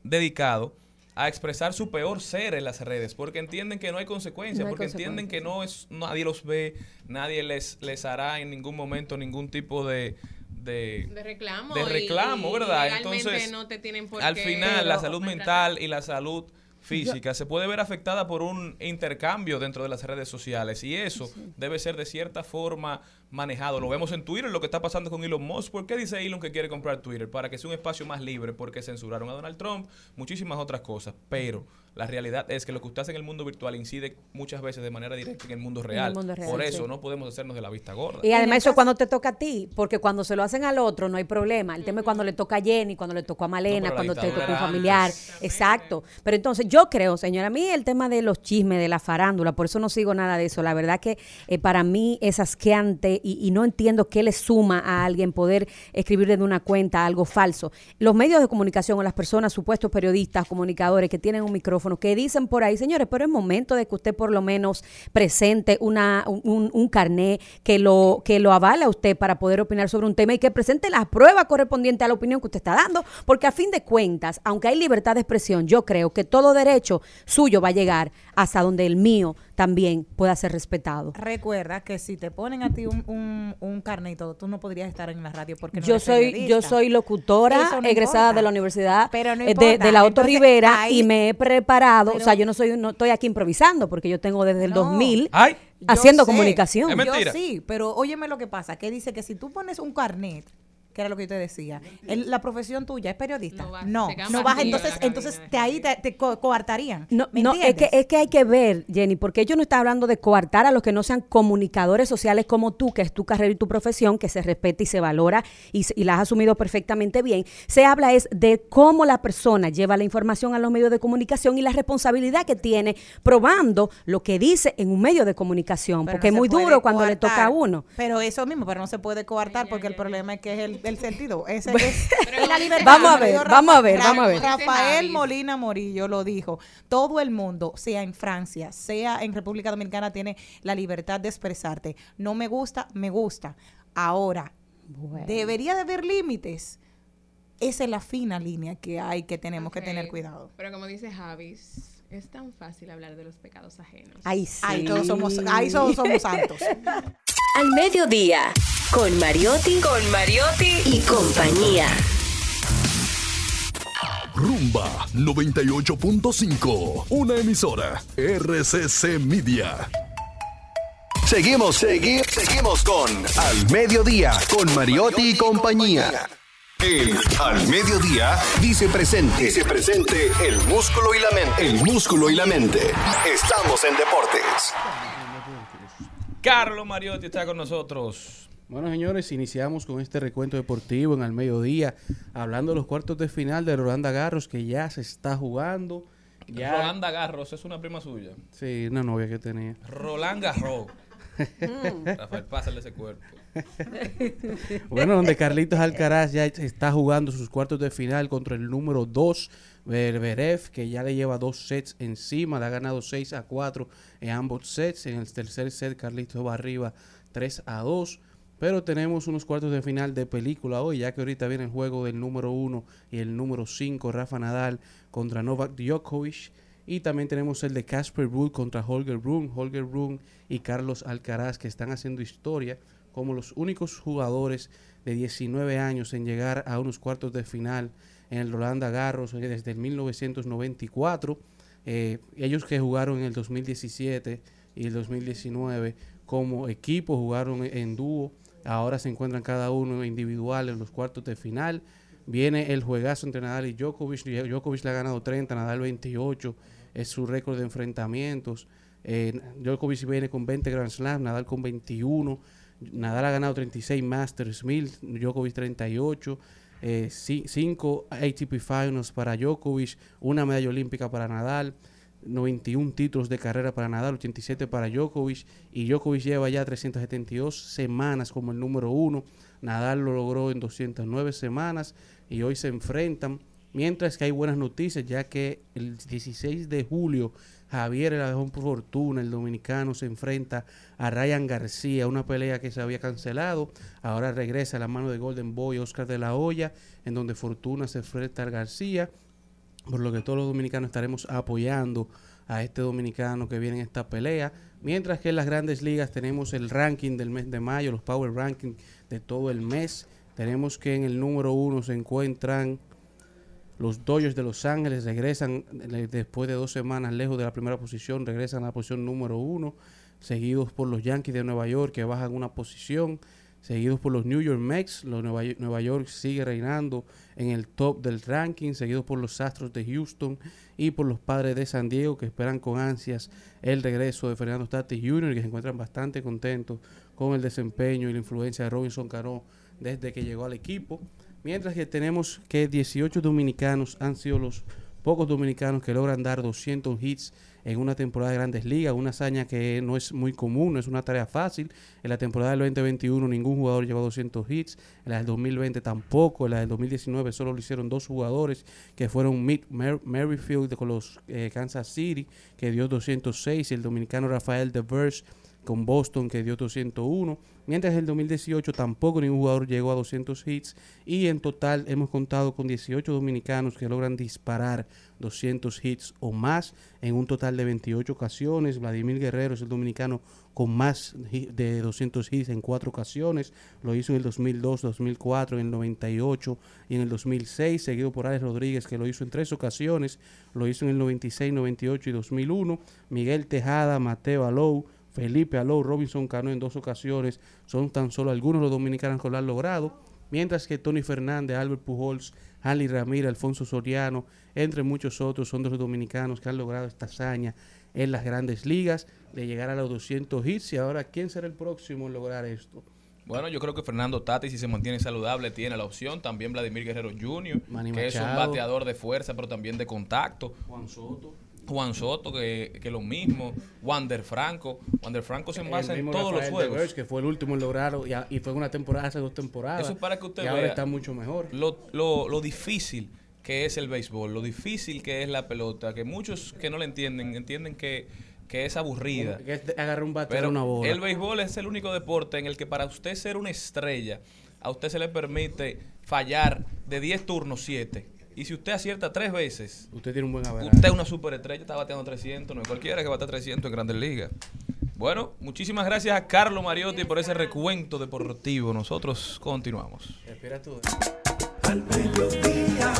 dedicado a expresar su peor ser en las redes, porque entienden que no hay consecuencias, No porque entienden que no es nadie los ve, nadie les les hará en ningún momento ningún tipo de de, De reclamo. de reclamo, y ¿verdad? Entonces, no te tienen por al qué final la salud mental y la salud física se puede ver afectada por un intercambio dentro de las redes sociales y eso debe ser de cierta forma manejado. Lo vemos en Twitter, lo que está pasando con Elon Musk. ¿Por qué dice Elon que quiere comprar Twitter? Para que sea un espacio más libre, porque censuraron a Donald Trump, muchísimas otras cosas. Pero la realidad es que lo que usted hace en el mundo virtual incide muchas veces de manera directa en el mundo el real. mundo real, Por eso sí. no podemos hacernos de la vista gorda. Y además eso es cuando te toca a ti, porque cuando se lo hacen al otro no hay problema. El tema es cuando le toca a Jenny, cuando le tocó a Malena, No, cuando te dictadura tocó un familiar. Exacto. Pero entonces yo creo, señora, a mí el tema de los chismes, de la farándula, por eso no sigo nada de eso. La verdad que eh, para mí es asqueante y, y no entiendo qué le suma a alguien poder escribir desde una cuenta algo falso. Los medios de comunicación o las personas, supuestos periodistas, comunicadores que tienen un micrófono, que dicen por ahí, señores, pero es momento de que usted por lo menos presente una, un, un carné que lo, que lo avala usted para poder opinar sobre un tema y que presente las pruebas correspondientes a la opinión que usted está dando, porque a fin de cuentas, aunque hay libertad de expresión, yo creo que todo derecho suyo va a llegar hasta donde el mío también pueda ser respetado. Recuerda que si te ponen a ti un, un, un carnet y todo, tú no podrías estar en la radio porque no yo eres soy yo soy locutora no egresada importa. de la universidad Pero no eh, de, de la Otto Rivera ahí- y me he preparado, o sea, yo no soy no estoy aquí improvisando porque yo tengo desde el No. 2000 Ay. Yo haciendo sé, comunicación. Yo sí, pero óyeme lo que pasa, que dice que si tú pones un carnet, que era lo que yo te decía, el- la profesión tuya es periodista. No vas, No, vas, entonces, entonces te, ahí te, te co- coartarían. No, ¿Me no es, que, es que hay que ver, Jenny, porque ellos no están hablando de coartar a los que no sean comunicadores sociales como tú, que es tu carrera y tu profesión, que se respeta y se valora y, se- y la has asumido perfectamente bien. Se habla es de cómo la persona lleva la información a los medios de comunicación y la responsabilidad que tiene probando lo que dice en un medio de comunicación, Pero porque no es muy duro cuando le toca a uno. Pero eso mismo, pero no se puede coartar porque el problema es que es el, el sentido. Ese es, es la libertad. Vamos a ver, vamos a ver, vamos a ver. Rafael Molina Morillo lo dijo. Todo el mundo, sea en Francia, sea en República Dominicana, tiene la libertad de expresarte. No me gusta, me gusta. Ahora, debería de haber límites. Esa es la fina línea que hay que tenemos que tener cuidado. Pero como dice Javis, es tan fácil hablar de los pecados ajenos. Ahí sí. Ahí todos somos, ahí todos somos santos. Al mediodía, con Mariotti, con Mariotti y compañía. Rumba 98.5, una emisora RCC Media. Seguimos, segui- seguimos con Al Mediodía, con Mariotti y compañía. El Al Mediodía dice presente. Dice presente el músculo y la mente. El músculo y la mente. Estamos en deportes. Carlos Mariotti está con nosotros. Bueno, señores, iniciamos con este recuento deportivo en el mediodía, hablando de los cuartos de final de Rolanda Garros, que ya se está jugando. Ya, Rolanda Garros es una prima suya. Sí, una novia que tenía. Roland Garros. Rafael, pásale ese cuerpo. Bueno, donde Carlitos Alcaraz ya está jugando sus cuartos de final contra el número 2, Berberev, que ya le lleva dos sets encima, le ha ganado 6 a 4 en ambos sets. En el tercer set, Carlitos va arriba 3 a 2. Pero tenemos unos cuartos de final de película hoy, ya que ahorita viene el juego del número 1 y el número 5, Rafa Nadal contra Novak Djokovic. Y también tenemos el de Casper Ruud contra Holger Rune. Holger Rune y Carlos Alcaraz que están haciendo historia como los únicos jugadores de 19 años en llegar a unos cuartos de final en el Rolanda Garros eh, desde el 1994. Eh, ellos que jugaron en el 2017 y el 2019 como equipo, jugaron en dúo Ahora se encuentran cada uno individual en los cuartos de final. Viene el juegazo entre Nadal y Djokovic. Djokovic le ha ganado 30, Nadal 28. Es su récord de enfrentamientos. Eh, Djokovic viene con 20 Grand Slam, Nadal con 21. Nadal ha ganado 36 Masters 1000, Djokovic 38. 5 ATP Finals para Djokovic, una medalla olímpica para Nadal. 91 títulos de carrera para Nadal, 87 para Djokovic y Djokovic lleva ya 372 semanas como el número uno. Nadal lo logró en 209 semanas y hoy se enfrentan. Mientras que hay buenas noticias, ya que el 16 de julio Javier la dejó por fortuna, el dominicano se enfrenta a Ryan García, una pelea que se había cancelado. Ahora regresa a la mano de Golden Boy Oscar de la Hoya, en donde Fortuna se enfrenta a García por lo que todos los dominicanos estaremos apoyando a este dominicano que viene en esta pelea. Mientras que en las grandes ligas tenemos el ranking del mes de mayo, los power ranking de todo el mes. Tenemos que en el número uno se encuentran los Dodgers de Los Ángeles, regresan después de dos semanas lejos de la primera posición, regresan a la posición número uno, seguidos por los Yankees de Nueva York que bajan una posición seguidos por los New York Mets. Los Nueva, York sigue reinando en el top del ranking, seguidos por los Astros de Houston y por los Padres de San Diego, que esperan con ansias el regreso de Fernando Tatis Jr., que se encuentran bastante contentos con el desempeño y la influencia de Robinson Cano desde que llegó al equipo. Mientras que tenemos que 18 dominicanos han sido los pocos dominicanos que logran dar 200 hits en una temporada de grandes ligas, una hazaña que no es muy común, no es una tarea fácil. En la temporada del 2021 ningún jugador llevó 200 hits, en la del 2020 tampoco, en la del 2019 solo lo hicieron dos jugadores, que fueron Merrifield con los eh, Kansas City, que dio 206, y el dominicano Rafael DeVers con Boston que dio 201, mientras en el 2018 tampoco ningún jugador llegó a 200 hits y en total hemos contado con 18 dominicanos que logran disparar 200 hits o más en un total de 28 ocasiones. Vladimir Guerrero es el dominicano con más de 200 hits en cuatro ocasiones. Lo hizo en el 2002, 2004, en el 98 y en el 2006, seguido por Alex Rodríguez que lo hizo en tres ocasiones. Lo hizo en el 96, 98 y 2001. Miguel Tejada, Mateo Alou, Felipe Alou, Robinson Cano en dos ocasiones. Son tan solo algunos los dominicanos que lo han logrado. Mientras que Tony Fernández, Albert Pujols, Ali Ramírez, Alfonso Soriano, entre muchos otros, son de los dominicanos que han logrado esta hazaña en las grandes ligas de llegar a los 200 hits. Y ahora, ¿quién será el próximo en lograr esto? Bueno, yo creo que Fernando Tati, si se mantiene saludable, tiene la opción. También Vladimir Guerrero Jr., que es un bateador de fuerza, pero también de contacto. Juan Soto. Juan Soto, que, que lo mismo, Wander Franco. Wander Franco se envasa en todos los juegos. que fue el último en lograrlo y, y, fue una temporada hace dos temporadas. Eso es para que usted y ahora está mucho mejor. Lo, lo, lo difícil que es el béisbol, lo difícil que es la pelota, que muchos que no le entienden, entienden que, que es aburrida. Que es agarrar un bate Pero una bola. El béisbol es el único deporte en el que para usted ser una estrella, a usted se le permite fallar de 10 turnos 7 y si usted acierta tres veces, usted tiene un buen average. Usted es una superestrella, está bateando 300, no es cualquiera que bate 300 en Grandes Ligas. Bueno, muchísimas gracias a Carlos Mariotti por ese recuento deportivo. Nosotros continuamos. Espera tú. Al mediodía,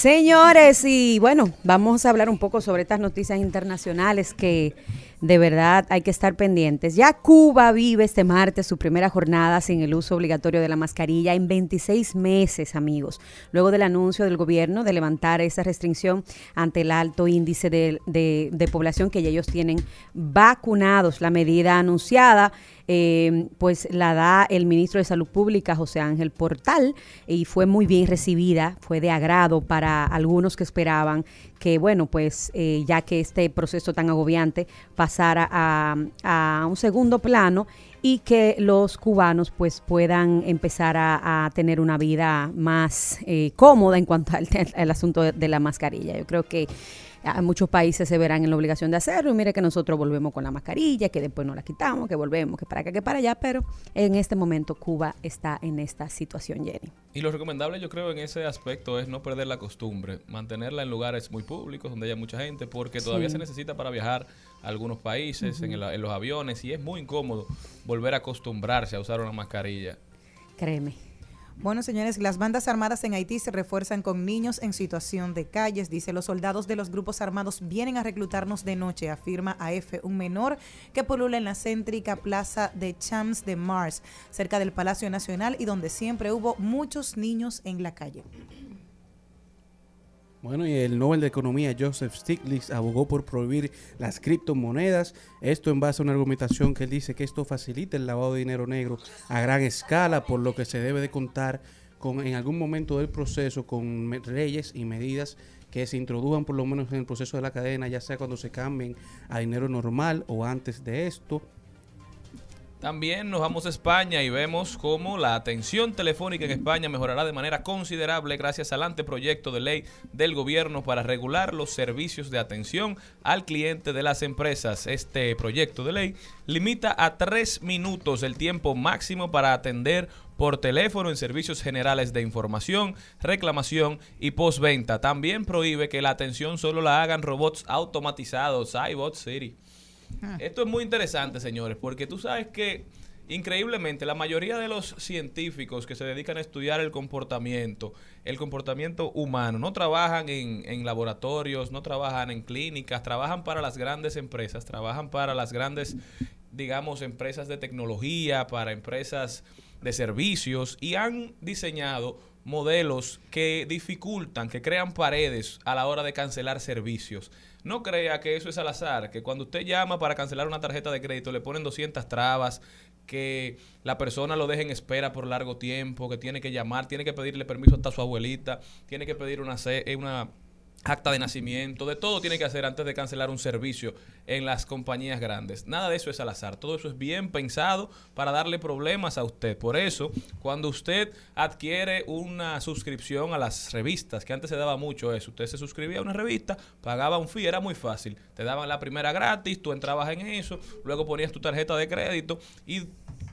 Señores, y bueno, vamos a hablar un poco sobre estas noticias internacionales que de verdad hay que estar pendientes. Ya Cuba vive este martes su primera jornada sin el uso obligatorio de la mascarilla en 26 meses, amigos, luego del anuncio del gobierno de levantar esa restricción ante el alto índice de, de población que ya ellos tienen vacunados. La medida anunciada eh, pues la da el ministro de Salud Pública, José Ángel Portal, y fue muy bien recibida, fue de agrado para algunos que esperaban que, bueno, pues eh, ya que este proceso tan agobiante pasara a, un segundo plano y que los cubanos pues puedan empezar a, tener una vida más eh, cómoda en cuanto al, asunto de, la mascarilla. Yo creo que a muchos países se verán en la obligación de hacerlo y mire que nosotros volvemos con la mascarilla, que después no la quitamos, que volvemos, que para acá, que para allá, pero en este momento Cuba está en esta situación, Jenny. Y lo recomendable yo creo en ese aspecto es no perder la costumbre, mantenerla en lugares muy públicos donde haya mucha gente, porque todavía Sí. se necesita para viajar a algunos países, en, el- en los aviones, y es muy incómodo volver a acostumbrarse a usar una mascarilla. Créeme. Bueno, señores, las bandas armadas en Haití se refuerzan con niños en situación de calles. Dice, los soldados de los grupos armados vienen a reclutarnos de noche, afirma AF, un menor que polula en la céntrica plaza de Champs de Mars, cerca del Palacio Nacional y donde siempre hubo muchos niños en la calle. Bueno, y el Nobel de Economía Joseph Stiglitz abogó por prohibir las criptomonedas. Esto en base a una argumentación que él dice que esto facilita el lavado de dinero negro a gran escala, por lo que se debe de contar con en algún momento del proceso con leyes y medidas que se introdujan por lo menos en el proceso de la cadena, ya sea cuando se cambien a dinero normal o antes de esto. También nos vamos a España y vemos cómo la atención telefónica en España mejorará de manera considerable gracias al anteproyecto de ley del gobierno para regular los servicios de atención al cliente de las empresas. Este proyecto de ley limita a tres minutos el tiempo máximo para atender por teléfono en servicios generales de información, reclamación y postventa. También prohíbe que la atención solo la hagan robots automatizados. Esto es muy interesante, señores, porque tú sabes que increíblemente la mayoría de los científicos que se dedican a estudiar el comportamiento, el comportamiento humano, no trabajan en, en laboratorios, no trabajan en clínicas, trabajan para las grandes empresas, trabajan para las grandes, digamos, empresas de tecnología, para empresas de servicios y han diseñado modelos que dificultan, que crean paredes a la hora de cancelar servicios. No crea que eso es al azar, que cuando usted llama para cancelar una tarjeta de crédito le ponen 200 trabas, que la persona lo deje en espera por largo tiempo, que tiene que llamar, tiene que pedirle permiso hasta su abuelita, tiene que pedir una, eh, una acta de nacimiento, de todo tiene que hacer antes de cancelar un servicio en las compañías grandes. Nada de eso es al azar, todo eso es bien pensado para darle problemas a usted. Por eso, cuando usted adquiere una suscripción a las revistas, que antes se daba mucho eso, usted se suscribía a una revista, pagaba un fee, era muy fácil. Te daban la primera gratis, tú entrabas en eso, luego ponías tu tarjeta de crédito y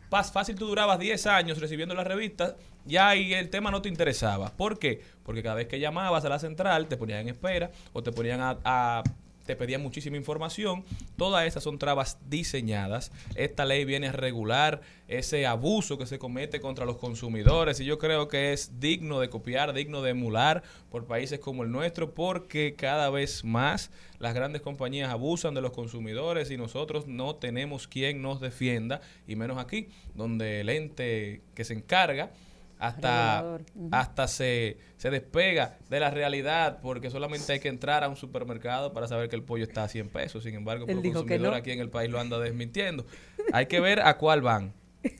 Paz, fácil tú durabas 10 años recibiendo las revistas, ya ahí el tema no te interesaba. ¿Por qué? Porque cada vez que llamabas a la central te ponían en espera o te ponían a- te pedían muchísima información. Todas esas son trabas diseñadas. Esta ley viene a regular ese abuso que se comete contra los consumidores y yo creo que es digno de copiar, digno de emular por países como el nuestro porque cada vez más las grandes compañías abusan de los consumidores y nosotros no tenemos quien nos defienda y menos aquí donde el ente que se encarga hasta, hasta se, se despega de la realidad porque solamente hay que entrar a un supermercado para saber que el pollo está a 100 pesos. Sin embargo, el consumidor no. aquí en el país lo anda desmintiendo. Hay que ver a cuál van.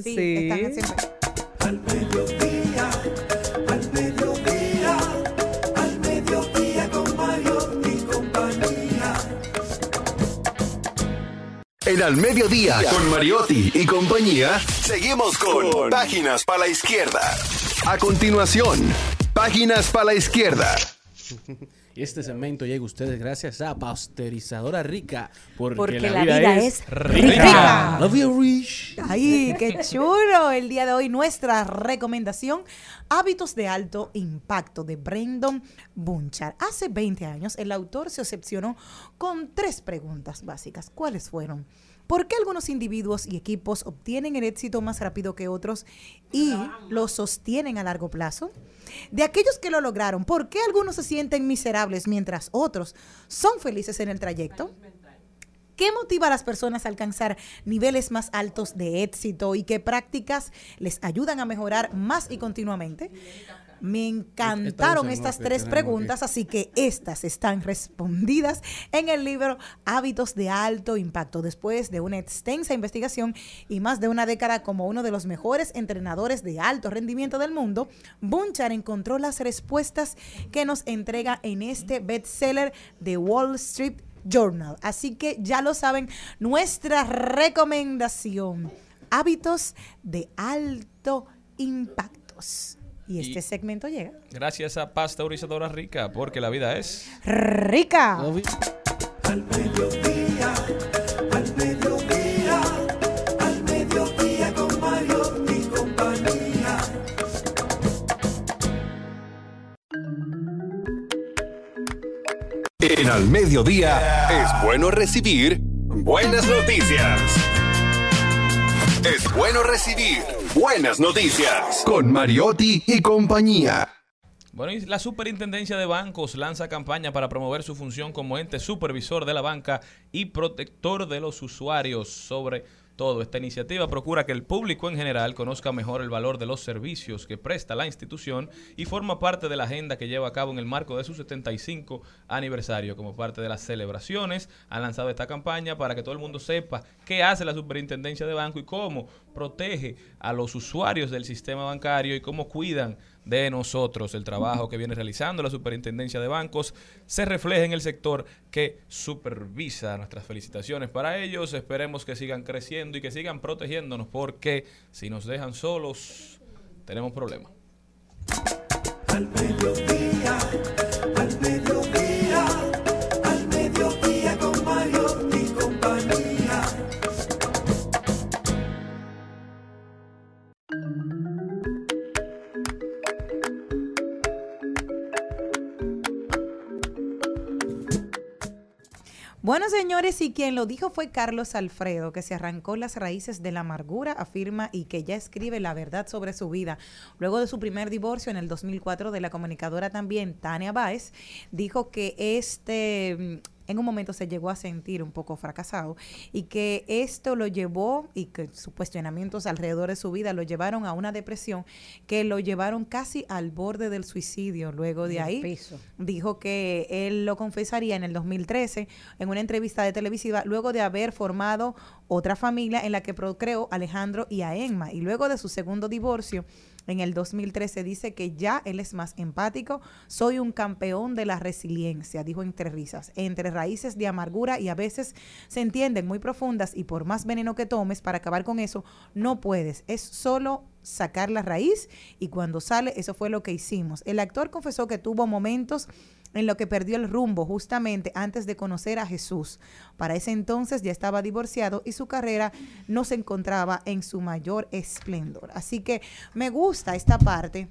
Sí, están En Al Mediodía, con Mariotti y compañía, seguimos con Páginas para la Izquierda. A continuación, Páginas para la Izquierda. Y este segmento llega a ustedes gracias a Pasteurizadora Rica. Porque, Porque la vida es rica. Love you, Rich. Ay, qué chulo. El día de hoy nuestra recomendación, hábitos de alto impacto de Brandon Bunchar. Hace 20 años el autor se obsesionó con tres preguntas básicas. ¿Cuáles fueron? ¿Por qué algunos individuos y equipos obtienen el éxito más rápido que otros y lo sostienen a largo plazo? De aquellos que lo lograron, ¿por qué algunos se sienten miserables mientras otros son felices en el trayecto? ¿Qué motiva a las personas a alcanzar niveles más altos de éxito y qué prácticas les ayudan a mejorar más y continuamente? Me encantaron en estas tres preguntas, así que estas están respondidas en el libro Hábitos de Alto Impacto. Después de una extensa investigación y más de una década como uno de los mejores entrenadores de alto rendimiento del mundo, Bunchar encontró las respuestas que nos entrega en este bestseller de Wall Street Journal. Así que ya lo saben, nuestra recomendación, hábitos de alto impactos. Y este Y- segmento llega. Gracias a Pasteurizadora Rica, porque la vida es... Rica. Al mediodía, al mediodía, al mediodía con Mario y compañía. En Al Mediodía es bueno recibir buenas noticias. Es bueno recibir buenas noticias con Mariotti y compañía. Bueno, y la Superintendencia de Bancos lanza campaña para promover su función como ente supervisor de la banca y protector de los usuarios sobre todo. Esta iniciativa procura que el público en general conozca mejor el valor de los servicios que presta la institución y forma parte de la agenda que lleva a cabo en el marco de su 75 aniversario. Como parte de las celebraciones, han lanzado esta campaña para que todo el mundo sepa qué hace la Superintendencia de Banco y cómo protege a los usuarios del sistema bancario y cómo cuidan de nosotros. El trabajo que viene realizando la Superintendencia de Bancos se refleja en el sector que supervisa. Nuestras felicitaciones para ellos. Esperemos que sigan creciendo y que sigan protegiéndonos porque si nos dejan solos, tenemos problemas. Bueno, señores, y quien lo dijo fue Carlos Alfredo, que se arrancó las raíces de la amargura, afirma y que ya escribe la verdad sobre su vida. Luego de su primer divorcio en el 2004 de la comunicadora también, Tania Báez, dijo que este en un momento se llegó a sentir un poco fracasado y que esto lo llevó y que sus cuestionamientos alrededor de su vida lo llevaron a una depresión que lo llevaron casi al borde del suicidio. Luego de ahí piso. dijo que él lo confesaría en el 2013 en una entrevista de televisiva luego de haber formado otra familia en la que procreó Alejandro y a Emma y luego de su segundo divorcio en el 2013 dice que ya él es más empático, soy un campeón de la resiliencia, dijo entre risas, entre raíces de amargura y a veces se entienden muy profundas y por más veneno que tomes para acabar con eso, no puedes, es solo sacar la raíz y cuando sale, eso fue lo que hicimos. El actor confesó que tuvo momentos en lo que perdió el rumbo justamente antes de conocer a Jesús. Para ese entonces ya estaba divorciado y su carrera no se encontraba en su mayor esplendor. Así que me gusta esta parte.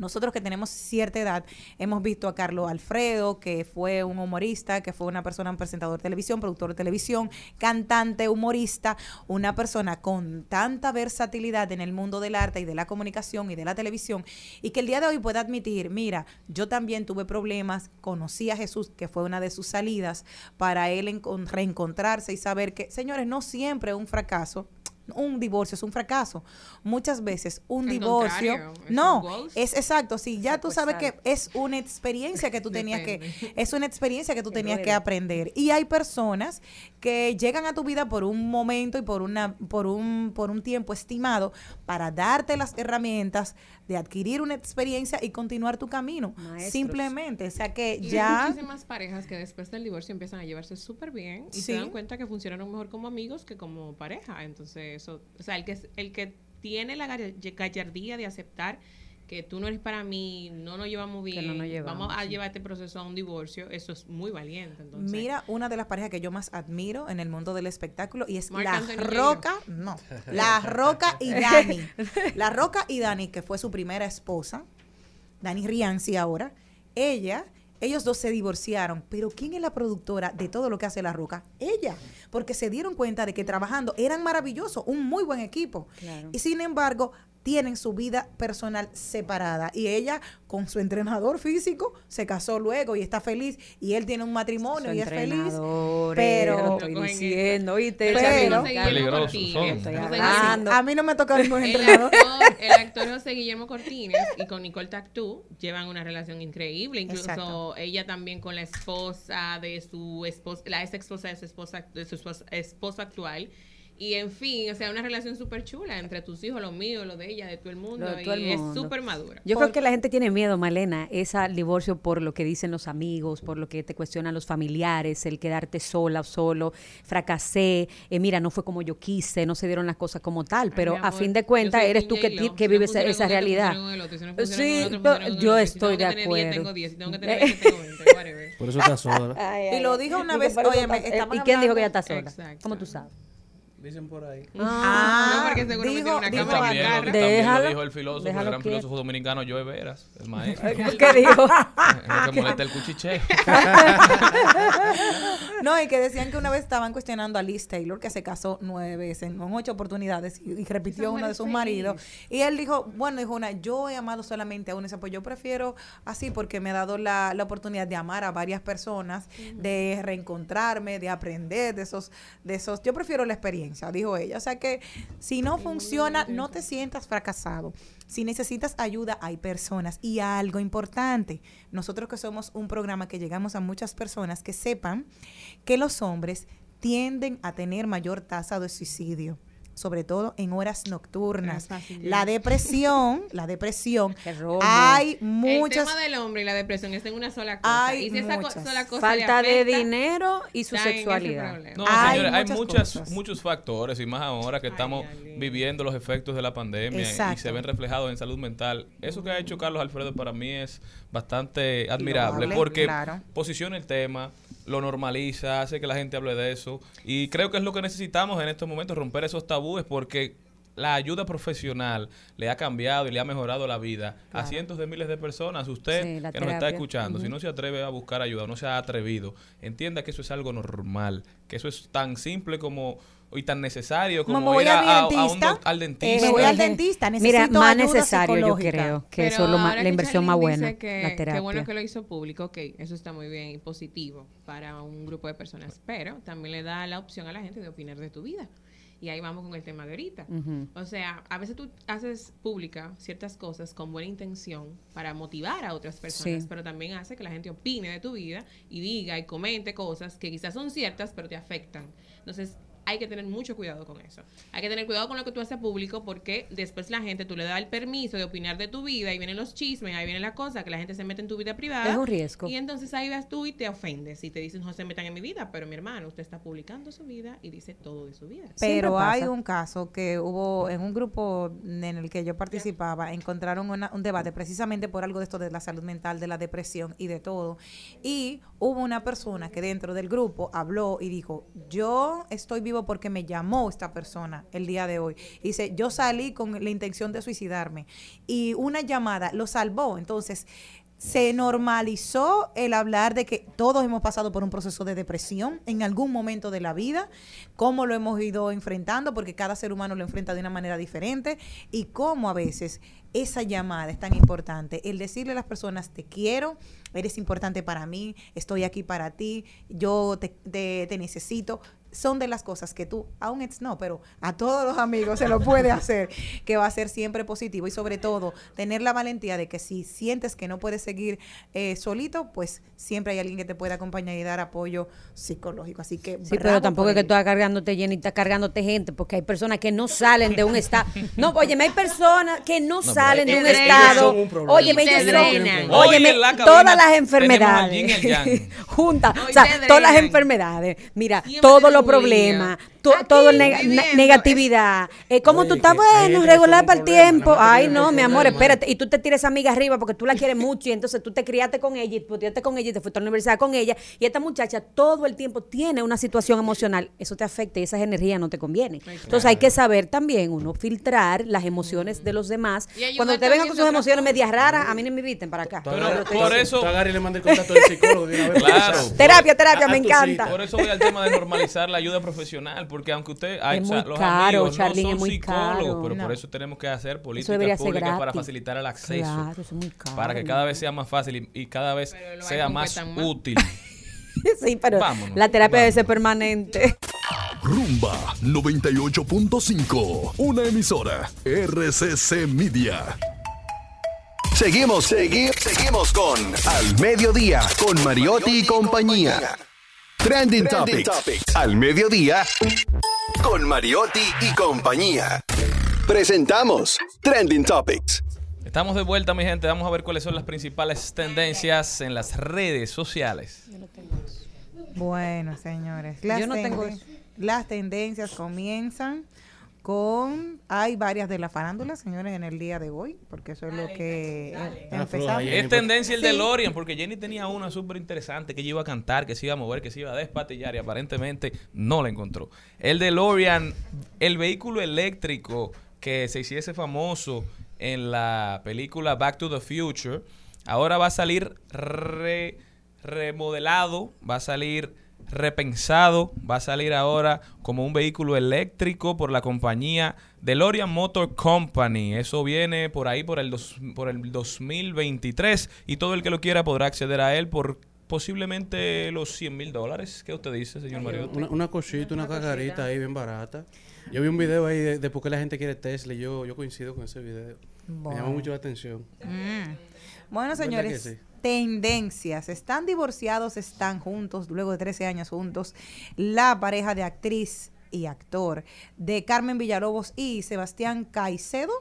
Nosotros que tenemos cierta edad hemos visto a Carlos Alfredo, que fue un humorista, que fue una persona, un presentador de televisión, productor de televisión, cantante, humorista, una persona con tanta versatilidad en el mundo del arte y de la comunicación y de la televisión, y que el día de hoy pueda admitir, mira, yo también tuve problemas, conocí a Jesús, que fue una de sus salidas, para él encon- reencontrarse y saber que, señores, no siempre un fracaso un divorcio es un fracaso. Muchas veces un Al divorcio, es no, es exacto. Si ya tú sabes que es una experiencia que tú tenías que, es una experiencia que tú tenías que aprender. Y hay personas que llegan a tu vida por un momento y por una, por un, por un tiempo estimado para darte las herramientas de adquirir una experiencia y continuar tu camino. Maestros. Simplemente, o sea que Y hay ya muchísimas parejas que después del divorcio empiezan a llevarse súper bien y Sí. se dan cuenta que funcionaron mejor como amigos que como pareja. Entonces, eso, o sea, el que, el que tiene la gall- gallardía de aceptar que tú no eres para mí, no nos llevamos bien, no nos llevamos, vamos a sí. llevar este proceso a un divorcio, eso es muy valiente. Entonces, Mira, una de las parejas que yo más admiro en el mundo del espectáculo y es La Anthony. Roca, no, La Roca y Dani. La Roca y Dani, que fue su primera esposa, Dani Rianzi ahora, ella, ellos dos se divorciaron, pero ¿quién es la productora de todo lo que hace La Roca? Ella, porque se dieron cuenta de que trabajando eran maravillosos, un muy buen equipo. Claro. Y sin embargo, tienen su vida personal separada. Y ella, con su entrenador físico, se casó luego y está feliz. Y él tiene un matrimonio Su y es feliz. Pero, lo estoy diciendo, ¿oíste? Pero-. Estoy hablando. a mí no me toca ningún El entrenador. actor, el actor José Guillermo Cortines y con Nicole Tactú llevan una relación increíble. Incluso Exacto. ella también con la esposa de su esposa, la ex esposa de su esposa, de su esposa, esposo actual. Y en fin, o sea, una relación súper chula entre tus hijos, los míos, los de ella, de todo el mundo. Lo de todo el y mundo. es súper madura. Yo creo que la gente tiene miedo, Malena, es al divorcio por lo que dicen los amigos, por lo que te cuestionan los familiares, el quedarte sola o solo, fracasé, eh, mira, no fue como yo quise, no se dieron las cosas como tal, pero a fin de cuentas eres tú que, ti- que Si no vives funciona esa realidad. no Sí, no, yo estoy tengo de que tener 10, acuerdo. tengo 10. Si tengo que tener 20, tengo 20. Whatever. Por eso está sola. Y lo dijo una vez, oye, ¿Y quién dijo que ella está sola? Exacto. ¿Cómo tú sabes? Dicen por ahí. Ah, no, porque seguro me dijo- tiene una cámara También, lo, Déjalo, dijo el filósofo, el gran quieto. filósofo dominicano Joe Veras, el maestro. ¿Qué dijo? Que molesta el cuchicheo. No, y que decían que una vez estaban cuestionando a Liz Taylor, que se casó nueve veces, en ocho oportunidades, y, y repitió uno de sus maridos. Y él dijo, bueno, dijo una, yo he amado solamente a uno. Y dice, pues yo prefiero así porque me ha dado la, la oportunidad de amar a varias personas, de reencontrarme, de aprender de esos, de esos. Yo prefiero la experiencia, dijo ella. O sea que si no funciona, no te sientas fracasado. Si necesitas ayuda, hay personas. Y algo importante, nosotros que somos un programa que llegamos a muchas personas que sepan que los hombres tienden a tener mayor tasa de suicidio sobre todo en horas nocturnas. Es La depresión, la depresión, hay El muchas tema del hombre y la depresión está en una sola cosa. Hay y si esa co- muchas. sola cosa le Falta de dinero y su sexualidad. No, Hay señores, hay muchas muchas, cosas. muchos factores y más ahora que estamos viviendo los efectos de la pandemia y se ven reflejados en salud mental. Eso que ha hecho Carlos Alfredo para mí es bastante admirable porque claro. posiciona el tema, lo normaliza, hace que la gente hable de eso. Y creo que es lo que necesitamos en estos momentos, romper esos tabúes porque la ayuda profesional le ha cambiado y le ha mejorado la vida a cientos de miles de personas. Usted Sí, que nos está escuchando, si no se atreve a buscar ayuda, o no se ha atrevido, entienda que eso es algo normal, que eso es tan simple como y tan necesario como, Como voy ir a- un al eh, dentista. me voy al dentista, Mira, más ayuda necesario yo creo que Pero eso es lo más- la inversión más buena, que, la Qué bueno que lo hizo público, ok, eso está muy bien y positivo para un grupo de personas, pero también le da la opción a la gente de opinar de tu vida. Y ahí vamos con el tema de ahorita. O sea, a veces tú haces pública ciertas cosas con buena intención para motivar a otras personas, Sí. pero también hace que la gente opine de tu vida y diga y comente cosas que quizás son ciertas, pero te afectan. Entonces, hay que tener mucho cuidado con eso. Hay que tener cuidado con lo que tú haces público porque después la gente, tú le das el permiso de opinar de tu vida y vienen los chismes, ahí vienen las cosas, que la gente se mete en tu vida privada. Es un riesgo. Y entonces ahí vas tú y te ofendes y te dicen, no se metan en mi vida, pero mi hermano, usted está publicando su vida y dice todo de su vida. Pero hay un caso que hubo en un grupo en el que yo participaba, encontraron una- un debate precisamente por algo de esto de la salud mental, de la depresión y de todo. Y hubo una persona que dentro del grupo habló y dijo, yo estoy porque me llamó esta persona el día de hoy. Dice, yo salí con la intención de suicidarme. Y una llamada lo salvó. Entonces, se normalizó el hablar de que todos hemos pasado por un proceso de depresión en algún momento de la vida, cómo lo hemos ido enfrentando, porque cada ser humano lo enfrenta de una manera diferente, y cómo a veces esa llamada es tan importante, el decirle a las personas, te quiero, eres importante para mí, estoy aquí para ti, yo te necesito, son de las cosas que tú, a un ex no, pero a todos los amigos se lo puede hacer, que va a ser siempre positivo y sobre todo tener la valentía de que si sientes que no puedes seguir eh, solito, pues siempre hay alguien que te pueda acompañar y dar apoyo psicológico. Así que, Sí, pero tampoco es que tú estás cargándote lleno y estás cargándote gente, porque hay personas que no salen de un estado. No, oye, hay personas que no, salen de un estado. Ellos. Hoy Óyeme, cabina todas las enfermedades. Juntas. O sea, todas las enfermedades. Mira, todos los lío. To- todo el neg- viviendo, ne- negatividad. Eh, ¿Cómo tú estás? Bueno, regular para el tiempo. Ay, no, mi amor, espérate. Y tú te tiras esa amiga arriba porque tú la quieres mucho y entonces tú te criaste con ella y estudiaste con ella y te fuiste a la universidad con ella. Y esta muchacha todo el tiempo tiene una situación emocional. Eso te afecta y esas energías no te convienen. Entonces hay que saber también uno filtrar las emociones de los demás. Cuando te vengan con sus emociones medias raras, a mí no me inviten para acá. Pero por eso- Tú agarras y le mandas el contacto del psicólogo. Claro. Terapia, terapia, me encanta. Por eso voy al tema de normalizar la ayuda profesional, porque aunque usted, hay, Es o sea, muy los caro, amigos Charlene, no es son muy psicólogos, caro. pero No. por eso tenemos que hacer políticas públicas para facilitar el acceso, Claro, eso es muy caro. para que cada vez sea más fácil y, y cada vez sea más útil. Sí, pero Vámonos, la terapia debe ser permanente. Rumba 98.5. Una emisora. RCC Media. Seguimos, segui- seguimos con Al Mediodía, con Mariotti y compañía. Trending, Topics. Al Mediodía, con Mariotti y compañía. Presentamos Trending Topics. Estamos de vuelta, mi gente. Vamos a ver cuáles son las principales tendencias en las redes sociales. Bueno, señores, las, Yo no tengo las tendencias comienzan con... Hay varias de la farándula, señores, en el día de hoy, porque eso es lo que eh, empezamos. Es tendencia el Sí. de Lorian, porque Jenny tenía una súper interesante que ella iba a cantar, que se iba a mover, que se iba a despatillar y aparentemente no la encontró. El de Lorian, el vehículo eléctrico que se hiciese famoso en la película Back to the Future, ahora va a salir re- remodelado, va a salir repensado, va a salir ahora como un vehículo eléctrico por la compañía DeLorean Motor Company. Eso viene por ahí por el, dos- por el 2023 y todo el que lo quiera podrá acceder a él por posiblemente los 100 mil dólares. ¿Qué usted dice, señor Mariotti? Una, una cosita, una cagarita ahí bien barata. Yo vi un video ahí de, de por qué la gente quiere Tesla y yo, yo coincido con ese video. Me llamó mucho la atención. Mm. Bueno, ¿Verdad señores, sí? tendencias. Están divorciados, están juntos, luego de 13 años juntos. La pareja de actriz y actor de Carmen Villalobos y Sebastián Caicedo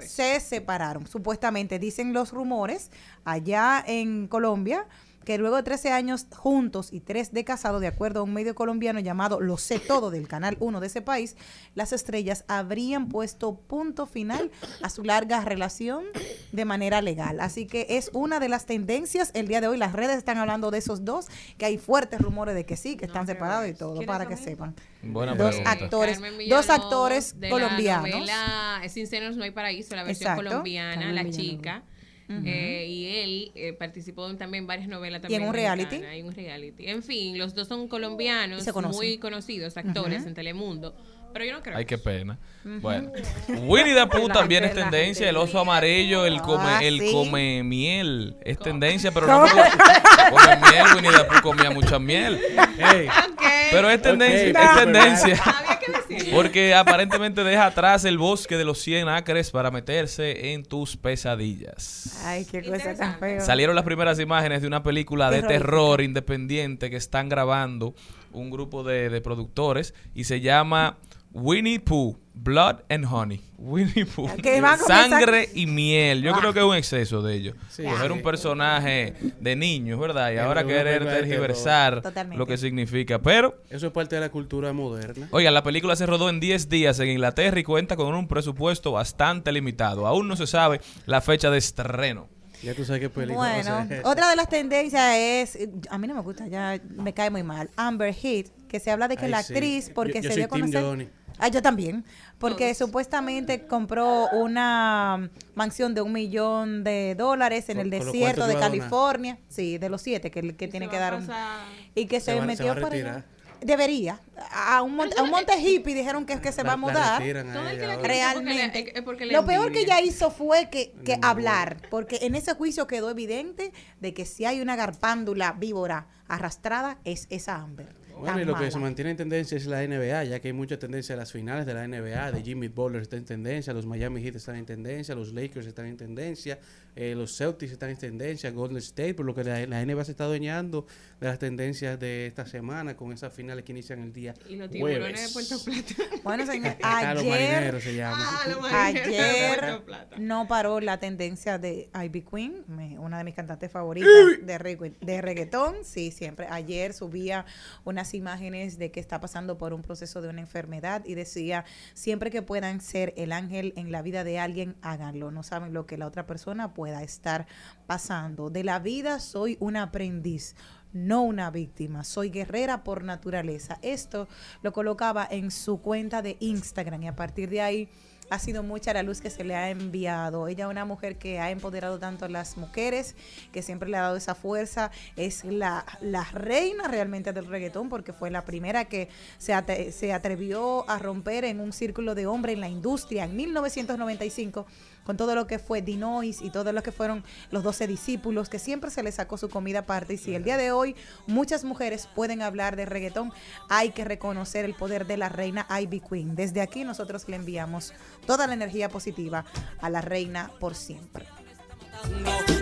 se separaron. Supuestamente dicen los rumores allá en Colombia que luego de 13 años juntos y 3 de casado, de acuerdo a un medio colombiano llamado Lo sé todo del canal 1 de ese país, las estrellas habrían puesto punto final a su larga relación de manera legal. Así que es una de las tendencias el día de hoy. Las redes están hablando de esos dos, que hay fuertes rumores de que sí, que están separados y todo, para que sepan. Buena dos pregunta. actores, dos actores de colombianos. La novela Sin senos no hay paraíso, la versión Exacto. colombiana, Carmen la chica. Eh, y él eh, participó en también varias novelas ¿Y también en un reality? y un reality. En fin, los dos son colombianos, Y se muy conocidos actores en Telemundo. Pero yo no creo. Ay, qué pena. Bueno, Winnie the Pooh también es tendencia. El oso amarillo, el come, Ah, el sí. come miel. Es tendencia, pero no come miel. Winnie the Pooh comía mucha miel. Pero es tendencia, es tendencia. Había que decirlo. Porque aparentemente deja atrás el bosque de los 100 acres para meterse en tus pesadillas. Ay, qué cosa tan fea. Salieron las primeras imágenes de una película de terror independiente que están grabando un grupo de, de productores y se llama Winnie Pooh, Blood and Honey. Winnie Pooh, sangre y miel. Yo Ah. creo que es un exceso de ellos. Sí, Coger sí. un personaje de niños, ¿verdad? Y ahora querer tergiversar lo que significa. Pero Eso es parte de la cultura moderna. Oiga, la película se rodó en 10 días en Inglaterra y cuenta con un presupuesto bastante limitado. Aún no se sabe la fecha de estreno. Ya tú sabes qué película va a Bueno, otra de las tendencias es, a mí no me gusta, ya me cae muy mal, Amber Heard, que se habla de que Ay, la sí. actriz, porque Yo- yo se dio a conocer... Johnny. Ah, yo también, porque supuestamente compró una mansión de un millón de dólares en Con- el desierto de. California, sí, de los siete que, que tiene que dar un... Y que se, Se va- se metió por allá. Debería. A un, monte, a un monte hippie dijeron que, que se va a mudar. a ella porque le- Realmente. es porque le Lo peor que ella hizo fue que, que hablar, porque en ese juicio quedó evidente de que si hay una garpándula víbora arrastrada es esa Amber. Bueno, tan y lo que se mantiene en tendencia es la NBA, ya que hay mucha tendencia a las finales de la NBA, de Jimmy Butler está en tendencia, los Miami Heat están en tendencia, los Lakers están en tendencia, eh, los Celtics están en tendencia, Golden State, por lo que la, la NBA se está adueñando de las tendencias de esta semana con esas finales que inician el día Y los tiburones de jueves. Puerto Plata. Bueno, señor, los ayer, se. Ah, de ayer no paró la tendencia de Ivy Queen, me- una de mis cantantes favoritas de, regga- de reggaetón. Sí, siempre. Ayer subía unas imágenes de que está pasando por un proceso de una enfermedad y decía, siempre que puedan ser el ángel en la vida de alguien, háganlo. No saben lo que la otra persona pueda estar pasando. De la vida soy un aprendiz no una víctima, soy guerrera por naturaleza. Esto lo colocaba en su cuenta de Instagram y a partir de ahí ha sido mucha la luz que se le ha enviado. Ella es una mujer que ha empoderado tanto a las mujeres, que siempre le ha dado esa fuerza, es la, reina realmente del reggaetón, porque fue la primera que se atrevió a romper en un círculo de hombre en la industria en 1995 con todo lo que fue Dinois y todo lo que fueron los 12 discípulos, que siempre se les sacó su comida aparte. Y si el día de hoy muchas mujeres pueden hablar de reggaetón, hay que reconocer el poder de la reina Ivy Queen. Desde aquí nosotros le enviamos toda la energía positiva a la reina por siempre.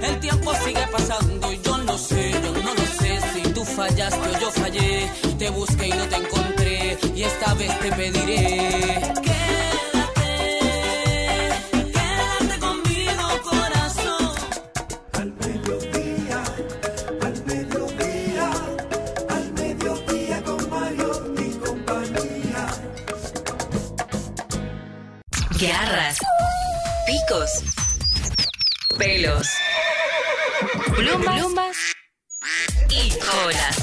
El tiempo sigue pasando yo no sé, yo no lo sé si tú fallaste o yo fallé. Te busqué y no te encontré. Y esta vez te pediré. Garras, picos, pelos, plumas, plumas. Y colas.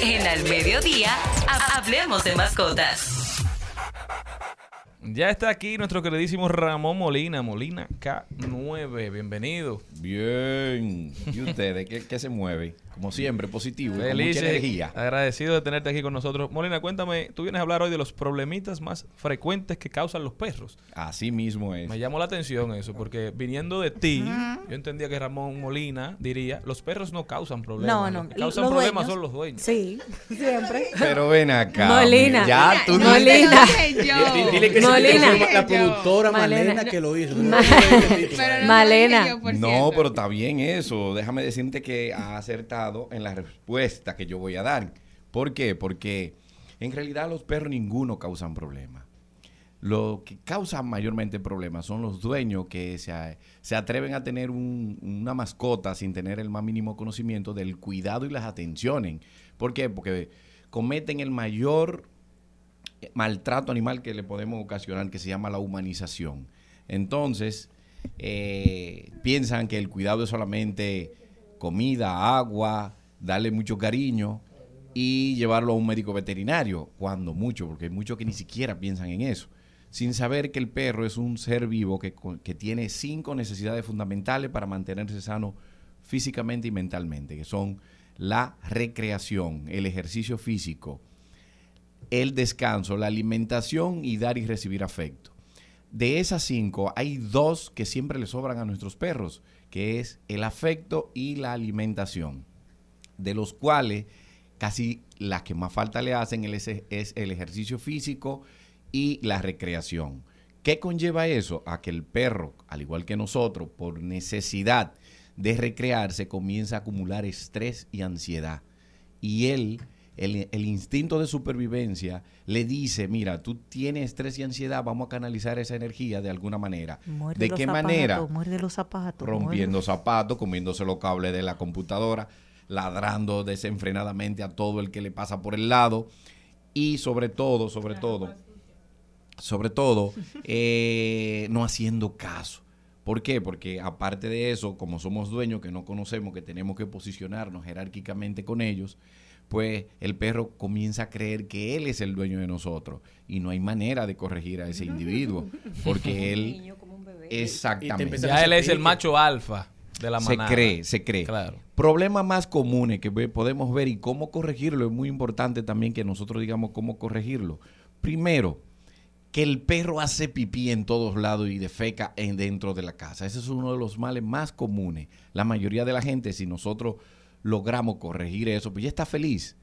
En al mediodía, ha- hablemos de mascotas. Ya está aquí nuestro queridísimo Ramón Molina, Molina K9. Bienvenido. Bien. ¿Y ustedes qué, qué se mueve? Como siempre, positivo, con Feliz, mucha energía. agradecido de tenerte aquí con nosotros. Molina, cuéntame, tú vienes a hablar hoy de los problemitas más frecuentes que causan los perros. Así mismo es. Me llamó la atención eso, porque viniendo de ti, yo entendía que Ramón Molina diría, los perros no causan problemas. No, no. Los que causan los problemas dueños. son los dueños. Sí, siempre. Pero ven acá. Molina. Ya tú Molina. Dile- Dile que Molina. la productora Malena. Malena que lo hizo. Ma- Malena. No, pero está bien eso. Déjame decirte que ha acertado en la respuesta que yo voy a dar. ¿Por qué? Porque en realidad los perros ninguno causan problemas. Lo que causa mayormente problemas son los dueños que se, se atreven a tener un- una mascota sin tener el más mínimo conocimiento del cuidado y las atenciones. ¿Por qué? Porque cometen el mayor maltrato animal que le podemos ocasionar, que se llama la humanización. Entonces, eh, piensan que el cuidado es solamente comida, agua, darle mucho cariño y llevarlo a un médico veterinario, cuando mucho, porque hay muchos que ni siquiera piensan en eso, sin saber que el perro es un ser vivo que, que tiene cinco necesidades fundamentales para mantenerse sano físicamente y mentalmente, que son la recreación, el ejercicio físico, el descanso, la alimentación y dar y recibir afecto. De esas cinco, hay dos que siempre le sobran a nuestros perros, que es el afecto y la alimentación, de los cuales casi las que más falta le hacen es el ejercicio físico y la recreación. ¿Qué conlleva eso? A que el perro, al igual que nosotros, por necesidad de recrearse, comienza a acumular estrés y ansiedad. Y él, el, el instinto de supervivencia, le dice, mira, tú tienes estrés y ansiedad, vamos a canalizar esa energía de alguna manera. Muerde ¿De los qué zapatos, manera? Muerde los zapatos. rompiendo muerde. zapatos, comiéndose los cables de la computadora, ladrando desenfrenadamente a todo el que le pasa por el lado y sobre todo, sobre todo, sobre todo, eh, no haciendo caso. ¿Por qué? Porque aparte de eso, como somos dueños que no conocemos, que tenemos que posicionarnos jerárquicamente con ellos, pues el perro comienza a creer que él es el dueño de nosotros y no hay manera de corregir a ese individuo porque él exactamente Ya él es el macho alfa de la se manada. cree, se cree. Claro. Problemas más comunes que podemos ver y cómo corregirlo es muy importante también que nosotros digamos cómo corregirlo. Primero, que el perro hace pipí en todos lados y defeca en dentro de la casa. Ese es uno de los males más comunes. La mayoría de la gente, si nosotros logramos corregir eso, pues ya está feliz.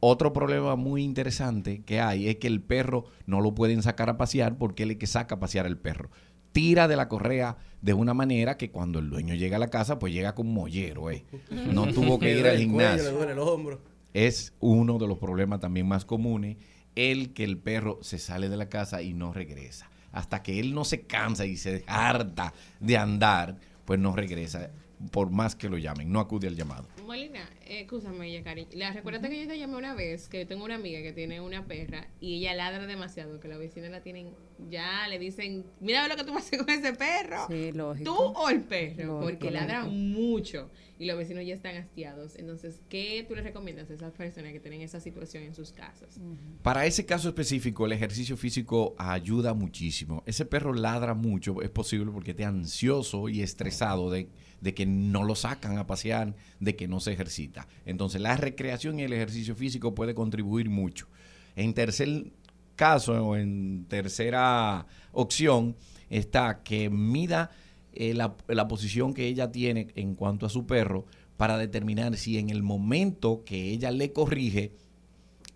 Otro problema muy interesante que hay es que el perro no lo pueden sacar a pasear porque él es el que saca a pasear al perro. Tira de la correa de una manera que cuando el dueño llega a la casa, pues llega con mollero, eh. No tuvo que ir al gimnasio es uno de los problemas también más comunes, el que el perro se sale de la casa y no regresa. Hasta que él no se cansa y se harta de andar, pues no regresa, por más que lo llamen, no acude al llamado. Molina, eh, escúchame, Yacari. La recuerda que yo te llamé una vez que yo tengo una amiga que tiene una perra y ella ladra demasiado, que la vecina la tienen, ya le dicen, mira lo que tú vas a hacer con ese perro. Sí, lógico. Tú o el perro, Lógico, porque ladra lógico. mucho y los vecinos ya están hastiados. Entonces, ¿qué tú le recomiendas a esas personas que tienen esa situación en sus casas? Para ese caso específico, el ejercicio físico ayuda muchísimo. Ese perro ladra mucho, es posible porque esté ansioso y estresado de, de que no lo sacan a pasear, de que no se ejercita. Entonces, la recreación y el ejercicio físico puede contribuir mucho. En tercer caso, o en tercera opción, está que mida eh, la, la posición que ella tiene en cuanto a su perro para determinar si en el momento que ella le corrige,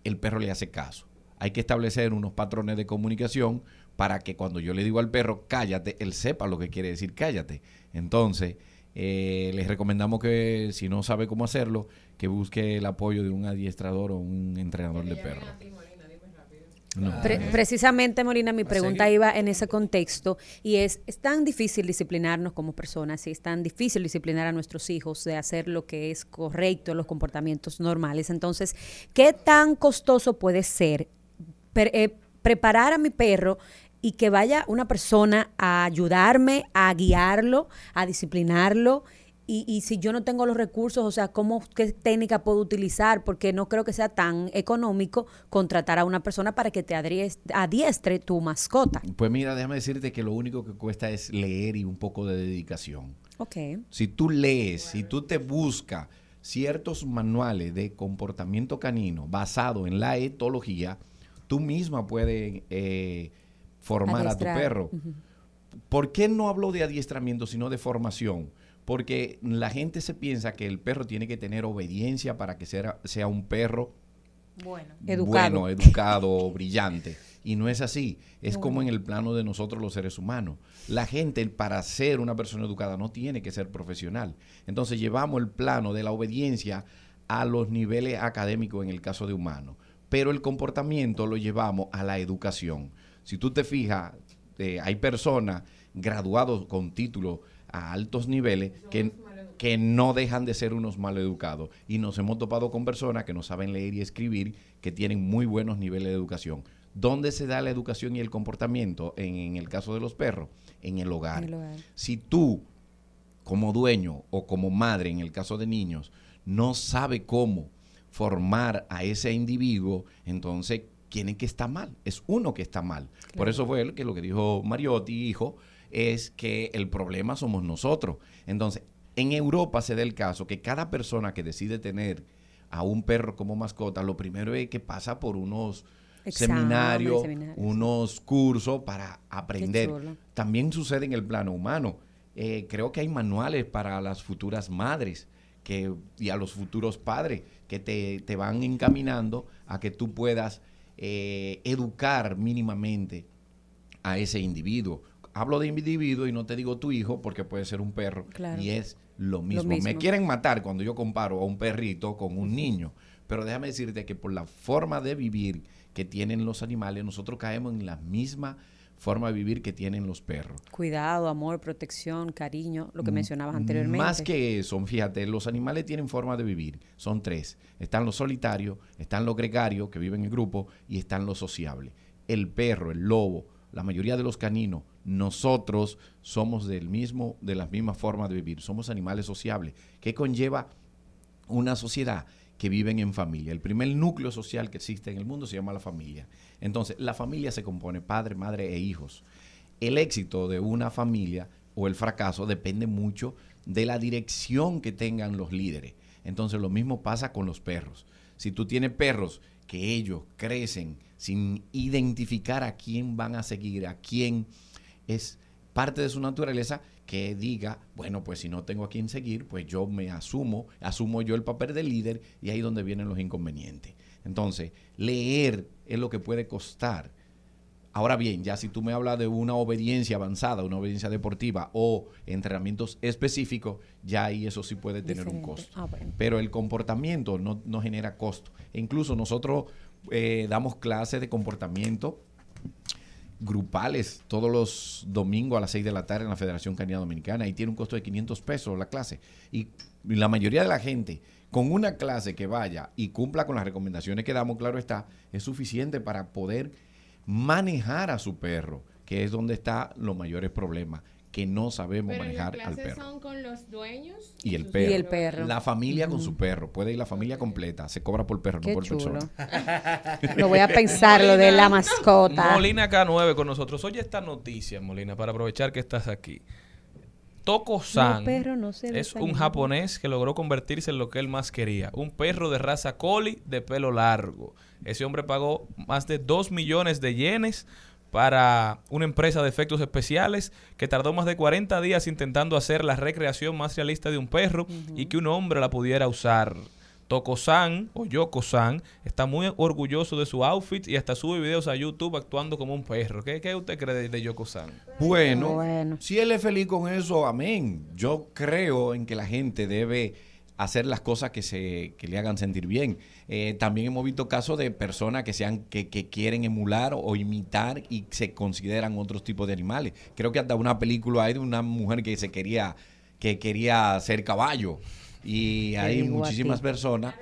el perro le hace caso. Hay que establecer unos patrones de comunicación para que cuando yo le digo al perro cállate, él sepa lo que quiere decir cállate. Entonces, eh, les recomendamos que si no sabe cómo hacerlo, que busque el apoyo de un adiestrador o un entrenador de perro. No. Pre- precisamente, Molina, mi pregunta iba en ese contexto y es, es tan difícil disciplinarnos como personas y es tan difícil disciplinar a nuestros hijos de hacer lo que es correcto, los comportamientos normales. Entonces, ¿qué tan costoso puede ser per- eh, preparar a mi perro y que vaya una persona a ayudarme, a guiarlo, a disciplinarlo? Y, y si yo no tengo los recursos, o sea, ¿cómo, ¿qué técnica puedo utilizar? Porque no creo que sea tan económico contratar a una persona para que te adries- adiestre tu mascota. Pues mira, déjame decirte que lo único que cuesta es leer y un poco de dedicación. Ok. Si tú lees, si tú te buscas ciertos manuales de comportamiento canino basado en la etología, tú misma puedes eh, formar a tu perro. ¿Por qué no hablo de adiestramiento, sino de formación? Porque la gente se piensa que el perro tiene que tener obediencia para que sea, sea un perro Bueno. Educado. bueno, educado, brillante. Y no es así. Es No. como en el plano de nosotros los seres humanos. La gente, para ser una persona educada, no tiene que ser profesional. Entonces llevamos el plano de la obediencia a los niveles académicos en el caso de humano. Pero el comportamiento lo llevamos a la educación. Si tú te fijas, eh, hay personas graduados con título a altos niveles que, que no dejan de ser unos maleducados. Y nos hemos topado con personas que no saben leer y escribir, que tienen muy buenos niveles de educación. ¿Dónde se da la educación y el comportamiento en, en el caso de los perros? En el hogar. En el hogar. Si tú, como dueño o como madre, en el caso de niños, no sabe cómo formar a ese individuo, entonces, ¿quién es que está mal? Es uno que está mal. Por eso fue el que lo que dijo Mariotti, hijo, es que el problema somos nosotros. Entonces, en Europa se da el caso que cada persona que decide tener a un perro como mascota, lo primero es que pasa por unos seminarios, unos cursos para aprender. También sucede en el plano humano. Eh, creo que hay manuales para las futuras madres que, y a los futuros padres que te, te van encaminando a que tú puedas eh, educar mínimamente a ese individuo. Hablo de individuo y no te digo tu hijo porque puede ser un perro Claro. y es lo mismo. mismo. Me quieren matar cuando yo comparo a un perrito con un niño, pero déjame decirte que por la forma de vivir que tienen los animales, nosotros caemos en la misma forma de vivir que tienen los perros. Cuidado, amor, protección, cariño, lo que mencionabas anteriormente. Más que eso, fíjate, los animales tienen forma de vivir. Son tres. Están los solitarios, están los gregarios, que viven en grupo, y están los sociables. El perro, el lobo, la mayoría de los caninos, nosotros somos del mismo, de la misma forma de vivir. Somos animales sociables. ¿Qué conlleva una sociedad que viven en familia. El primer núcleo social que existe en el mundo se llama la familia. Entonces, la familia se compone padre, madre e hijos. El éxito de una familia o el fracaso depende mucho de la dirección que tengan los líderes. Entonces, lo mismo pasa con los perros. Si tú tienes perros que ellos crecen sin identificar a quién van a seguir, a quién es parte de su naturaleza que diga, bueno, pues si no tengo a quién seguir, pues yo me asumo, asumo yo el papel de líder y ahí es donde vienen los inconvenientes. Entonces, leer es lo que puede costar. Ahora bien, ya si tú me hablas de una obediencia avanzada, una obediencia deportiva o entrenamientos específicos, ya ahí eso sí puede tener un costo. Ah, bueno. Pero el comportamiento no, no genera costo. E incluso nosotros eh, damos clases de comportamiento grupales todos los domingos a las 6 de la tarde en la Federación Canina Dominicana y tiene un costo de 500 pesos la clase. Y la mayoría de la gente con una clase que vaya y cumpla con las recomendaciones que damos, claro está, es suficiente para poder manejar a su perro, que es donde está los mayores problemas, que no sabemos Pero manejar las al clases perro. son con los dueños Y el perro. Y el perro. La familia con su perro. Puede ir la familia completa. Se cobra por perro, Qué no por chulo. persona. Lo voy a pensar, lo de la mascota. Molina K9 con nosotros. Oye esta noticia, Molina, para aprovechar que estás aquí. Toko-san No, perro, no se es un japonés que logró convertirse en lo que él más quería. Un perro de raza collie de pelo largo. Ese hombre pagó más de 2 millones de yenes para una empresa de efectos especiales que tardó más de 40 días intentando hacer la recreación más realista de un perro y que un hombre la pudiera usar. Toko-san o Yoko-san está muy orgulloso de su outfit y hasta sube videos a YouTube actuando como un perro. ¿Qué, qué usted cree de, de Yoko-san? Bueno, Bueno. si él es feliz con eso, amén. Yo creo en que la gente debe hacer las cosas que se que le hagan sentir bien. Eh, también hemos visto casos de personas que sean que, que quieren emular o imitar y se consideran otros tipos de animales. Creo que hasta una película hay de una mujer que se quería que quería ser caballo y hay muchísimas personas.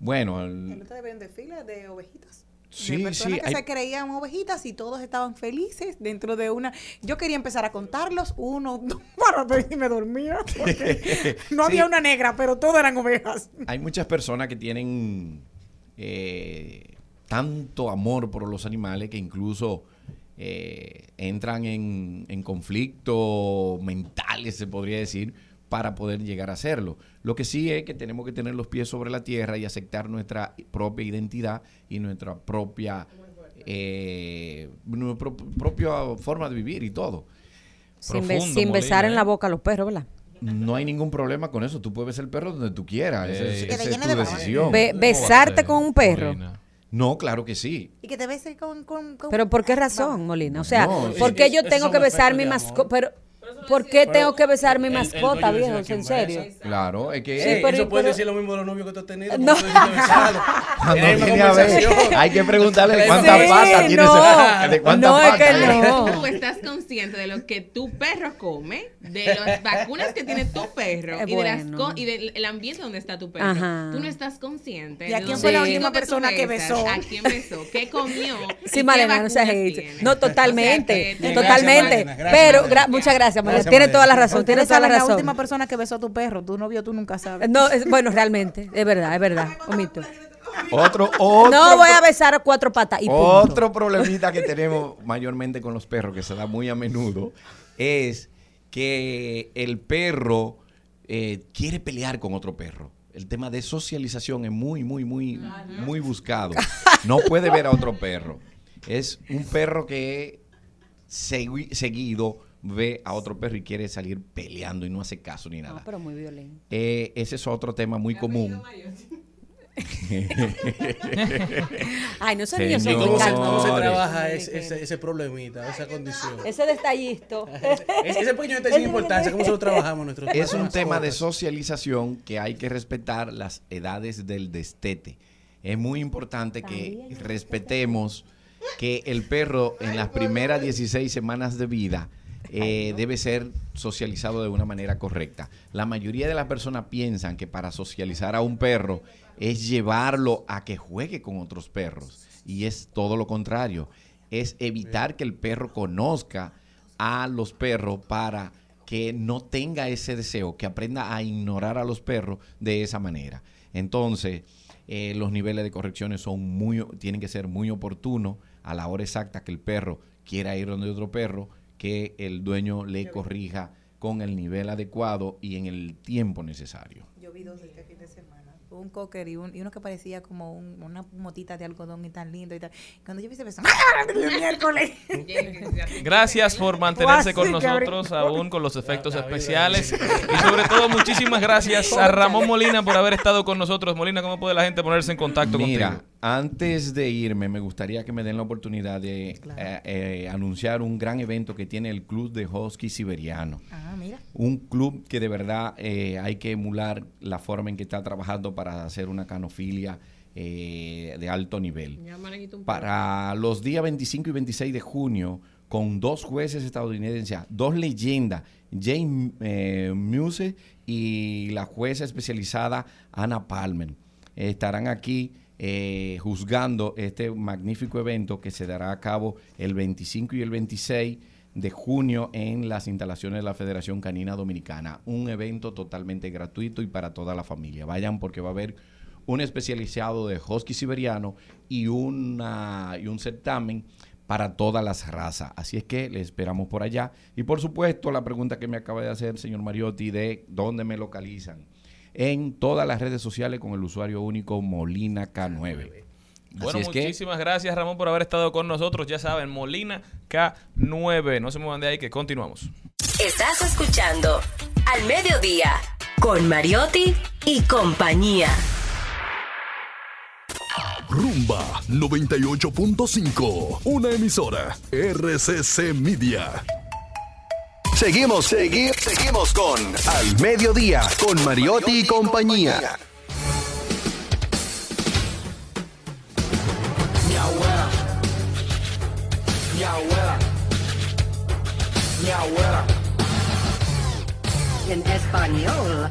Bueno, el- El otro un desfile de ovejitas. Sí, de personas sí, que hay- se creían ovejitas y todos estaban felices dentro de una. Yo quería empezar a contarlos, uno, dos, para si me dormía. porque no había una negra, pero todas eran ovejas. hay muchas personas que tienen eh, tanto amor por los animales que incluso eh, entran en, en conflictos mentales, se podría decir, para poder llegar a hacerlo. Lo que sí es que tenemos que tener los pies sobre la tierra y aceptar nuestra propia identidad y nuestra propia, eh, nuestra propia forma de vivir y todo. Sin, be- sin besar en la boca a los perros, ¿verdad? No hay ningún problema con eso. Tú puedes besar el perro donde tú quieras. Esa es- esa tu de decisión. Be- besarte con un perro. No, claro que sí. Y que te beses con. con, con- Pero ¿por qué razón, Molina? O sea, No, ¿por qué yo tengo que besar mi mascota? Pero, ¿por qué tengo que besar mi mascota, viejo? ¿En serio? Claro, es que Sí, eh, pero- Eso puede pero- decir lo mismo de los novios que tú has tenido. No. Hay que preguntarle Sí, cuántas patas tiene no. ese de cuántas No, es que no. Tú estás consciente de lo que tu perro come, de las vacunas que tiene tu perro Eh, y, de las y del el ambiente donde está tu perro. Ajá. Tú no estás consciente. ¿Y a de quién fue la última persona que besó? ¿A quién besó? ¿Qué comió? Sí, ¿Y Malena, qué no? No, totalmente, totalmente. Pero, muchas gracias, Malena. Malena. toda la razón, tienes toda la razón. la última persona que besó a tu perro. Tu novio, tú nunca sabes. No, es- bueno, realmente, es verdad, es verdad. Omito. Otro, otro, No voy a besar a cuatro patas y punto. otro problemita que tenemos mayormente con los perros, que se da muy a menudo, es que el perro eh, quiere pelear con otro perro. El tema de socialización es muy, muy, muy, muy buscado. No puede ver a otro perro. Es un perro que segui- seguido ve a otro perro y quiere salir peleando y no hace caso ni No, nada. pero muy violento. Eh, ese es otro tema muy común. Ay, no son Señor. ¿Cómo se, cómo se trabaja ese, ese, ese problemita, esa condición? Ese detallista. Ese, ese pequeño detalle sin importancia, ¿cómo se lo trabajamos nuestros Es un tema de socialización que hay que respetar las edades del destete. Es muy importante que respetemos que el perro en las primeras 16 semanas de vida eh, debe ser socializado de una manera correcta. La mayoría de las personas piensan que para socializar a un perro es llevarlo a que juegue con otros perros y es todo lo contrario. Es evitar que el perro conozca a los perros para que no tenga ese deseo, que aprenda a ignorar a los perros de esa manera. Entonces, eh, los niveles de correcciones son muy, tienen que ser muy oportunos a la hora exacta que el perro quiera ir donde otro perro, que el dueño le corrija con el nivel adecuado y en el tiempo necesario. Yo vi dos este fin de semana. Un cocker y, un, y uno que parecía como un- una motita de algodón y tan lindo y tal. Cuando yo vi ese beso, ¡ah! miércoles! Gracias por mantenerse con nosotros aún con los efectos especiales. Y sobre todo, muchísimas gracias a Ramón Molina por haber estado con nosotros. Molina, ¿cómo puede la gente ponerse en contacto Mira, contigo? Antes de irme, me gustaría que me den la oportunidad de eh, eh, anunciar un gran evento que tiene el Club de Husky Siberiano. Ah, mira. Un club que de verdad eh, hay que emular la forma en que está trabajando para hacer una canofilia eh, de alto nivel. Para los días 25 y 26 de junio, con dos jueces estadounidenses, dos leyendas, Jane eh, Muse y la jueza especializada Anna Palmer, estarán aquí eh, juzgando este magnífico evento que se dará a cabo el 25 y el 26 de junio en las instalaciones de la Federación Canina Dominicana. Un evento totalmente gratuito y para toda la familia. Vayan porque va a haber un especializado de husky siberiano y, una, y un certamen para todas las razas. Así es que le esperamos por allá. Y por supuesto, la pregunta que me acaba de hacer el señor Mariotti de dónde me localizan. En todas las redes sociales con el usuario único Molina K9. Bueno, Así es que muchísimas gracias, Ramón, por haber estado con nosotros. Ya saben, Molina K9. No se muevan de ahí, que continuamos. Estás escuchando Al Mediodía con Mariotti y compañía. Rumba 98.5. Una emisora. RCC Media. Seguimos, seguimos, seguimos con Al Mediodía, con Mariotti y compañía. Mi abuela, mi abuela, mi abuela. En español.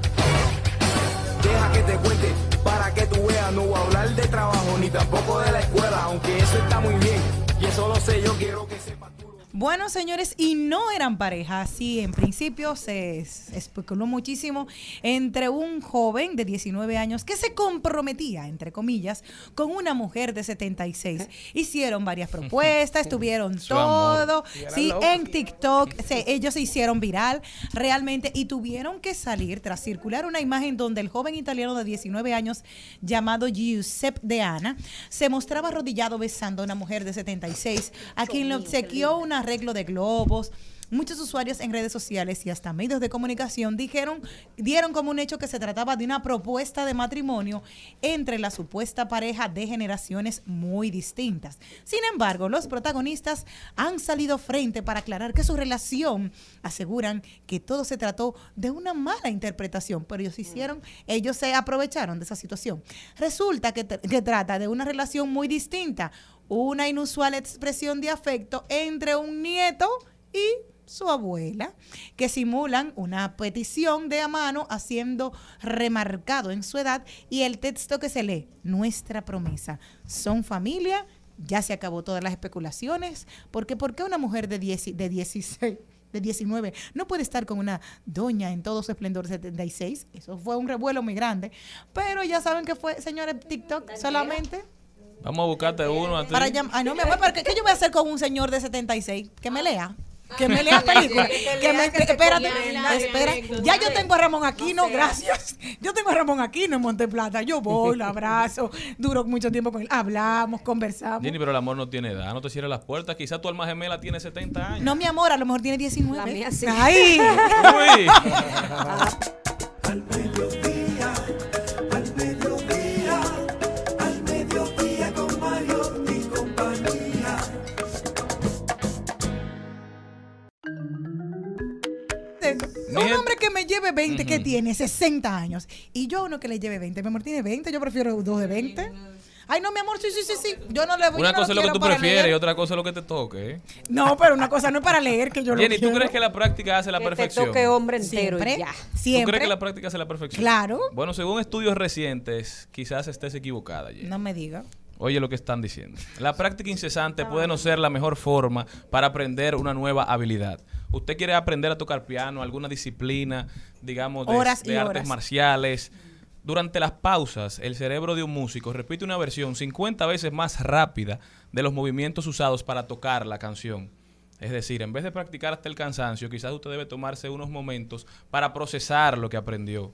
Deja que te cuente para que tú veas. No voy a hablar de trabajo ni tampoco de la escuela, aunque eso está muy bien. Y eso lo sé, yo quiero que sepas. Bueno, señores, y no eran pareja. Sí, en principio se es- especuló muchísimo entre un joven de 19 años que se comprometía, entre comillas, con una mujer de 76. Hicieron varias propuestas, estuvieron todo. Sí, en TikTok se- ellos se hicieron viral realmente y tuvieron que salir tras circular una imagen donde el joven italiano de 19 años llamado Giuseppe De Ana se mostraba arrodillado besando a una mujer de 76 a quien le obsequió un arreglo de globos. Muchos usuarios en redes sociales y hasta medios de comunicación dijeron, dieron como un hecho que se trataba de una propuesta de matrimonio entre la supuesta pareja de generaciones muy distintas. Sin embargo, los protagonistas han salido frente para aclarar que su relación aseguran que todo se trató de una mala interpretación, pero ellos hicieron, ellos se aprovecharon de esa situación. Resulta que, que trata de una relación muy distinta, una inusual expresión de afecto entre un nieto y su abuela, que simulan una petición de a mano haciendo remarcado en su edad y el texto que se lee, nuestra promesa. Son familia, ya se acabó todas las especulaciones, porque ¿por qué una mujer de, 10 de 16? De 19, no puede estar con una doña en todo su esplendor de 76. Eso fue un revuelo muy grande. Pero ya saben que fue, señores, TikTok solamente Vamos a buscarte uno a ti. para llamar. Ay, no, mi amor, ¿pero ¿qué, qué yo voy a hacer con un señor de 76? Que me lea. Que me lea películas. que me, que- espérate, espera. Ya yo tengo a Ramón Aquino, gracias. Yo tengo a Ramón Aquino en Monteplata. Yo voy, lo abrazo, duro mucho tiempo con él. Hablamos, conversamos. Jenny, pero el amor no tiene edad, no te cierres las puertas. Quizá tu alma gemela tiene 70 años. No, mi amor, a lo mejor tiene 19. La mía sí. Ay. Uy. Un hombre que me lleve 20, que tiene 60 años, y yo uno que le lleve 20, mi amor tiene 20, yo prefiero dos de 20. Ay, no, mi amor, sí, sí, sí, sí. Yo no le voy Una yo no cosa es lo que tú prefieres y otra cosa es lo que te toque. ¿eh? No, pero una cosa no es para leer, que yo lo Jenny, ¿tú quiero. crees que la práctica hace la Que te perfección? toque hombre entero Siempre, ya. ¿Tú crees que la práctica hace la perfección? Claro. Bueno, según estudios recientes, quizás estés equivocada, Jenny. No me diga. Oye lo que están diciendo. La práctica incesante puede no ser la mejor forma para aprender una nueva habilidad. Usted quiere aprender a tocar piano, alguna disciplina, digamos, de, Horas y de artes horas. marciales. Durante las pausas, el cerebro de un músico repite una versión 50 veces más rápida de los movimientos usados para tocar la canción. Es decir, en vez de practicar hasta el cansancio, quizás usted debe tomarse unos momentos para procesar lo que aprendió.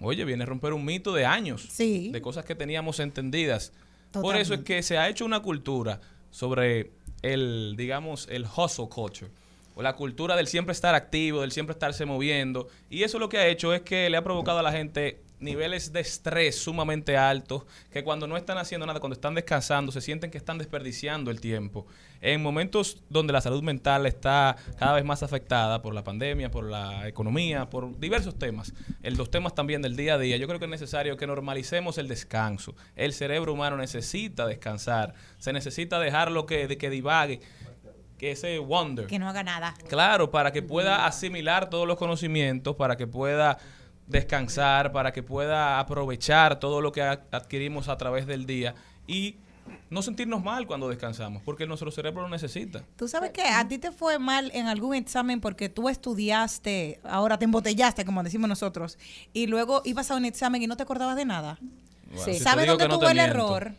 Oye, viene a romper un mito de años, Sí. de cosas que teníamos entendidas. Por eso es que se ha hecho una cultura sobre el, digamos, el hustle culture, o la cultura del siempre estar activo, del siempre estarse moviendo. Y eso lo que ha hecho es que le ha provocado a la gente niveles de estrés sumamente altos, que cuando no están haciendo nada, cuando están descansando, se sienten que están desperdiciando el tiempo. En momentos donde la salud mental está cada vez más afectada por la pandemia, por la economía, por diversos temas, el, los temas también del día a día, yo creo que es necesario que normalicemos el descanso. El cerebro humano necesita descansar, se necesita dejarlo que, de que divague, que ese wonder. Que no haga nada. Claro, para que pueda asimilar todos los conocimientos, para que pueda descansar, para que pueda aprovechar todo lo que adquirimos a través del día y no sentirnos mal cuando descansamos, porque nuestro cerebro lo necesita. Tú sabes que a ti te fue mal en algún examen porque tú estudiaste, ahora te embotellaste, como decimos nosotros, y luego ibas a un examen y no te acordabas de nada. Bueno, si ¿Sabes dónde no tuvo el miento. error?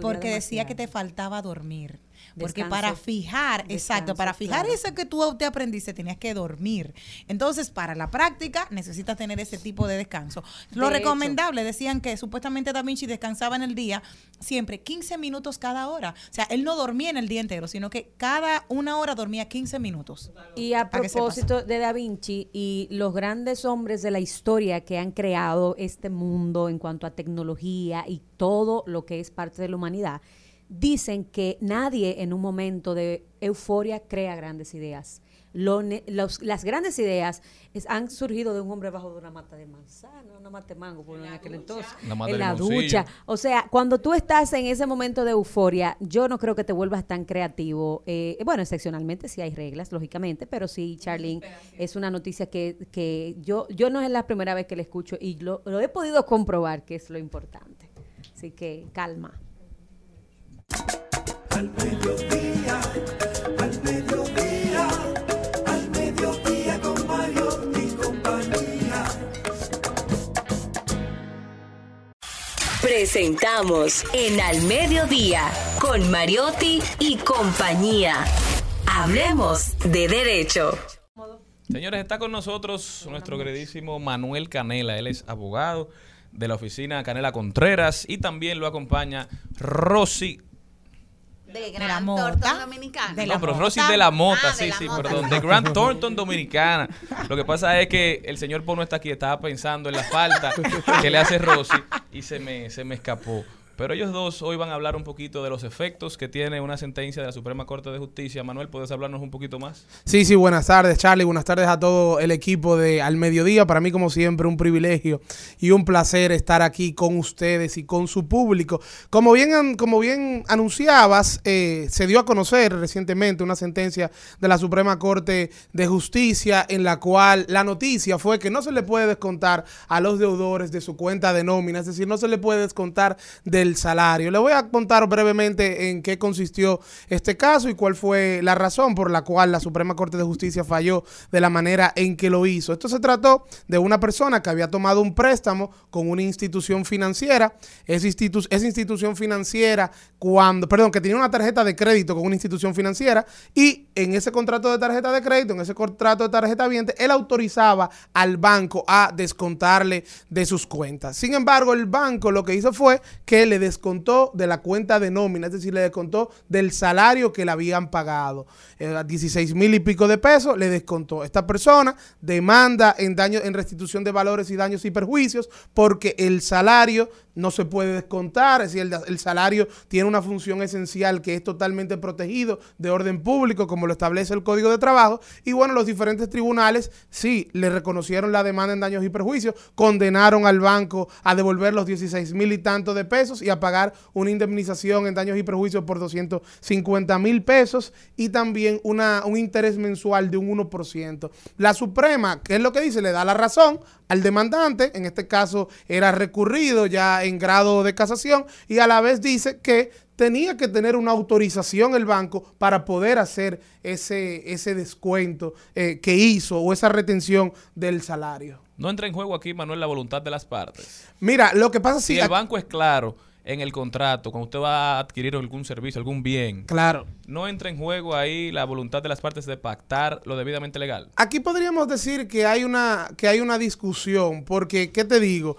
Porque decía demasiado. que te faltaba dormir. Porque Descanso. para fijar, exacto, para fijar claro. eso que tú te aprendiste tenías que dormir. Entonces, para la práctica necesitas tener ese tipo de descanso. Lo De hecho. recomendable, decían que supuestamente Da Vinci descansaba en el día siempre 15 minutos cada hora. O sea, él no dormía en el día entero, sino que cada una hora dormía 15 minutos. Y a propósito de Da Vinci y los grandes hombres de la historia que han creado este mundo en cuanto a tecnología y todo lo que es parte de la humanidad, dicen que nadie en un momento de euforia crea grandes ideas. Lo ne- los- las grandes ideas es- han surgido de un hombre bajo de una mata de manzana, una mata de mango, por en aquel entonces, en la ducha. O sea, cuando tú estás en ese momento de euforia, yo no creo que te vuelvas tan creativo. Eh, bueno, excepcionalmente sí hay reglas, lógicamente, pero sí, Charlene, es una noticia que, que yo, yo no es la primera vez que la escucho y lo, lo he podido comprobar, que es lo importante. Así que calma. Presentamos en Al Mediodía con Mariotti y compañía. Hablemos de derecho. Señores, está con nosotros nuestro queridísimo Manuel Canela. Él es abogado de la oficina Canela Contreras y también lo acompaña Rosy. De la Gran Mota. Thornton Dominicana. De no, la pero Mota. Rosy de la Mota, Ah, de sí, la sí, Mota. perdón, de Grand Thornton Dominicana. Lo que pasa es que el señor Pono está aquí, estaba pensando en la falta que le hace Rosy y se me, se me escapó. Pero ellos dos hoy van a hablar un poquito de los efectos que tiene una sentencia de la Suprema Corte de Justicia. Manuel, ¿puedes hablarnos un poquito más? Sí, sí, buenas tardes, Charlie. Buenas tardes a todo el equipo de Al Mediodía. Para mí, como siempre, un privilegio y un placer estar aquí con ustedes y con su público. Como bien, como bien anunciabas, eh, se dio a conocer recientemente una sentencia de la Suprema Corte de Justicia en la cual la noticia fue que no se le puede descontar a los deudores de su cuenta de nómina, es decir, no se le puede descontar del salario. Le voy a contar brevemente en qué consistió este caso y cuál fue la razón por la cual la Suprema Corte de Justicia falló de la manera en que lo hizo. Esto se trató de una persona que había tomado un préstamo con una institución financiera. Esa, esa institución financiera, cuando, perdón, que tenía una tarjeta de crédito con una institución financiera y en ese contrato de tarjeta de crédito, en ese contrato de tarjeta viente, él autorizaba al banco a descontarle de sus cuentas. Sin embargo, el banco lo que hizo fue que le descontó de la cuenta de nómina, es decir, le descontó del salario que le habían pagado. Eh, a 16 mil y pico de pesos le descontó. Esta persona demanda en daño, en restitución de valores y daños y perjuicios porque el salario no se puede descontar, es decir, el, el salario tiene una función esencial que es totalmente protegido de orden público, como lo establece el Código de Trabajo, y bueno, los diferentes tribunales sí le reconocieron la demanda en daños y perjuicios, condenaron al banco a devolver los 16 mil y tanto de pesos y a pagar una indemnización en daños y perjuicios por 250 mil pesos y también una, un interés mensual de un 1%. La Suprema, ¿qué es lo que dice? Le da la razón al demandante, en este caso era recurrido ya en grado de casación y a la vez dice que tenía que tener una autorización el banco para poder hacer ese, ese descuento eh, que hizo o esa retención del salario. No entra en juego aquí, Manuel, la voluntad de las partes. Mira, lo que pasa es Si que el banco es claro en el contrato, cuando usted va a adquirir algún servicio, algún bien, Claro. no entra en juego ahí la voluntad de las partes de pactar lo debidamente legal. Aquí podríamos decir que hay una, que hay una discusión, porque, ¿qué te digo?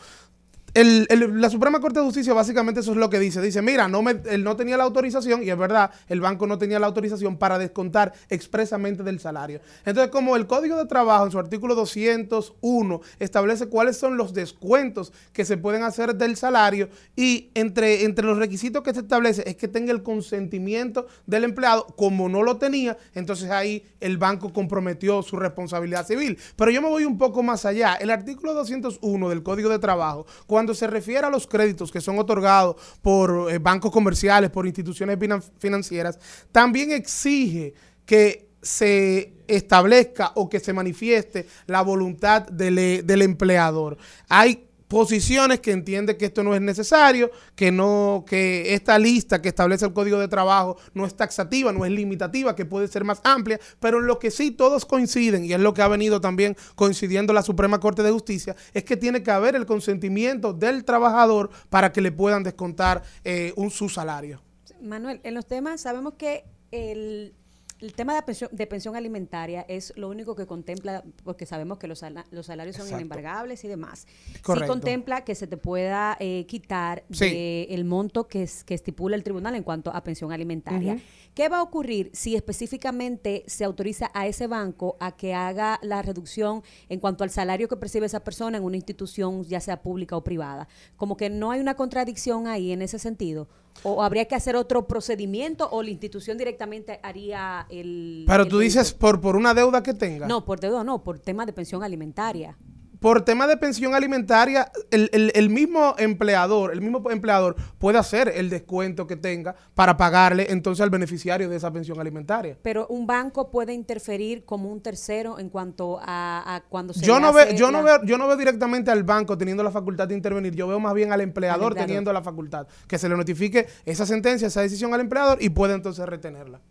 La Suprema Corte de Justicia básicamente eso es lo que dice. Dice, mira, no me, él no tenía la autorización, y es verdad, el banco no tenía la autorización para descontar expresamente del salario. Entonces, como el Código de Trabajo en su artículo 201 establece cuáles son los descuentos que se pueden hacer del salario, y entre, entre los requisitos que se establece es que tenga el consentimiento del empleado, como no lo tenía, entonces ahí el banco comprometió su responsabilidad civil. Pero yo me voy un poco más allá. El artículo 201 del Código de Trabajo, cuando se refiere a los créditos que son otorgados por eh, bancos comerciales, por instituciones finan- financieras, también exige que se establezca o que se manifieste la voluntad del, eh, del empleador. Hay posiciones que entiende que esto no es necesario, que no, que esta lista que establece el Código de Trabajo no es taxativa, no es limitativa, que puede ser más amplia, pero en lo que sí todos coinciden, y es lo que ha venido también coincidiendo la Suprema Corte de Justicia, es que tiene que haber el consentimiento del trabajador para que le puedan descontar eh, un su salario. Manuel, en los temas sabemos que el, el tema de pensión, de pensión alimentaria es lo único que contempla, porque sabemos que los, sala- los salarios son Exacto. inembargables y demás. Sí contempla que se te pueda eh, quitar Sí. de el monto que, es, que estipula el tribunal en cuanto a pensión alimentaria. Ujú. ¿Qué va a ocurrir si específicamente se autoriza a ese banco a que haga la reducción en cuanto al salario que percibe esa persona en una institución, ya sea pública o privada? Como que no hay una contradicción ahí en ese sentido. ¿O habría que hacer otro procedimiento o la institución directamente haría el... Pero el tú dices por, por una deuda que tenga. No, por deuda no, por tema de pensión alimentaria. Por tema de pensión alimentaria, el, el- el mismo empleador, el mismo empleador puede hacer el descuento que tenga para pagarle entonces al beneficiario de esa pensión alimentaria. Pero un banco puede interferir como un tercero en cuanto a, a cuando se Yo no, veo, yo, no veo, yo no veo directamente al banco teniendo la facultad de intervenir, yo veo más bien al empleador, empleador. teniendo la facultad, que se le notifique esa sentencia, esa decisión al empleador y puede entonces retenerla.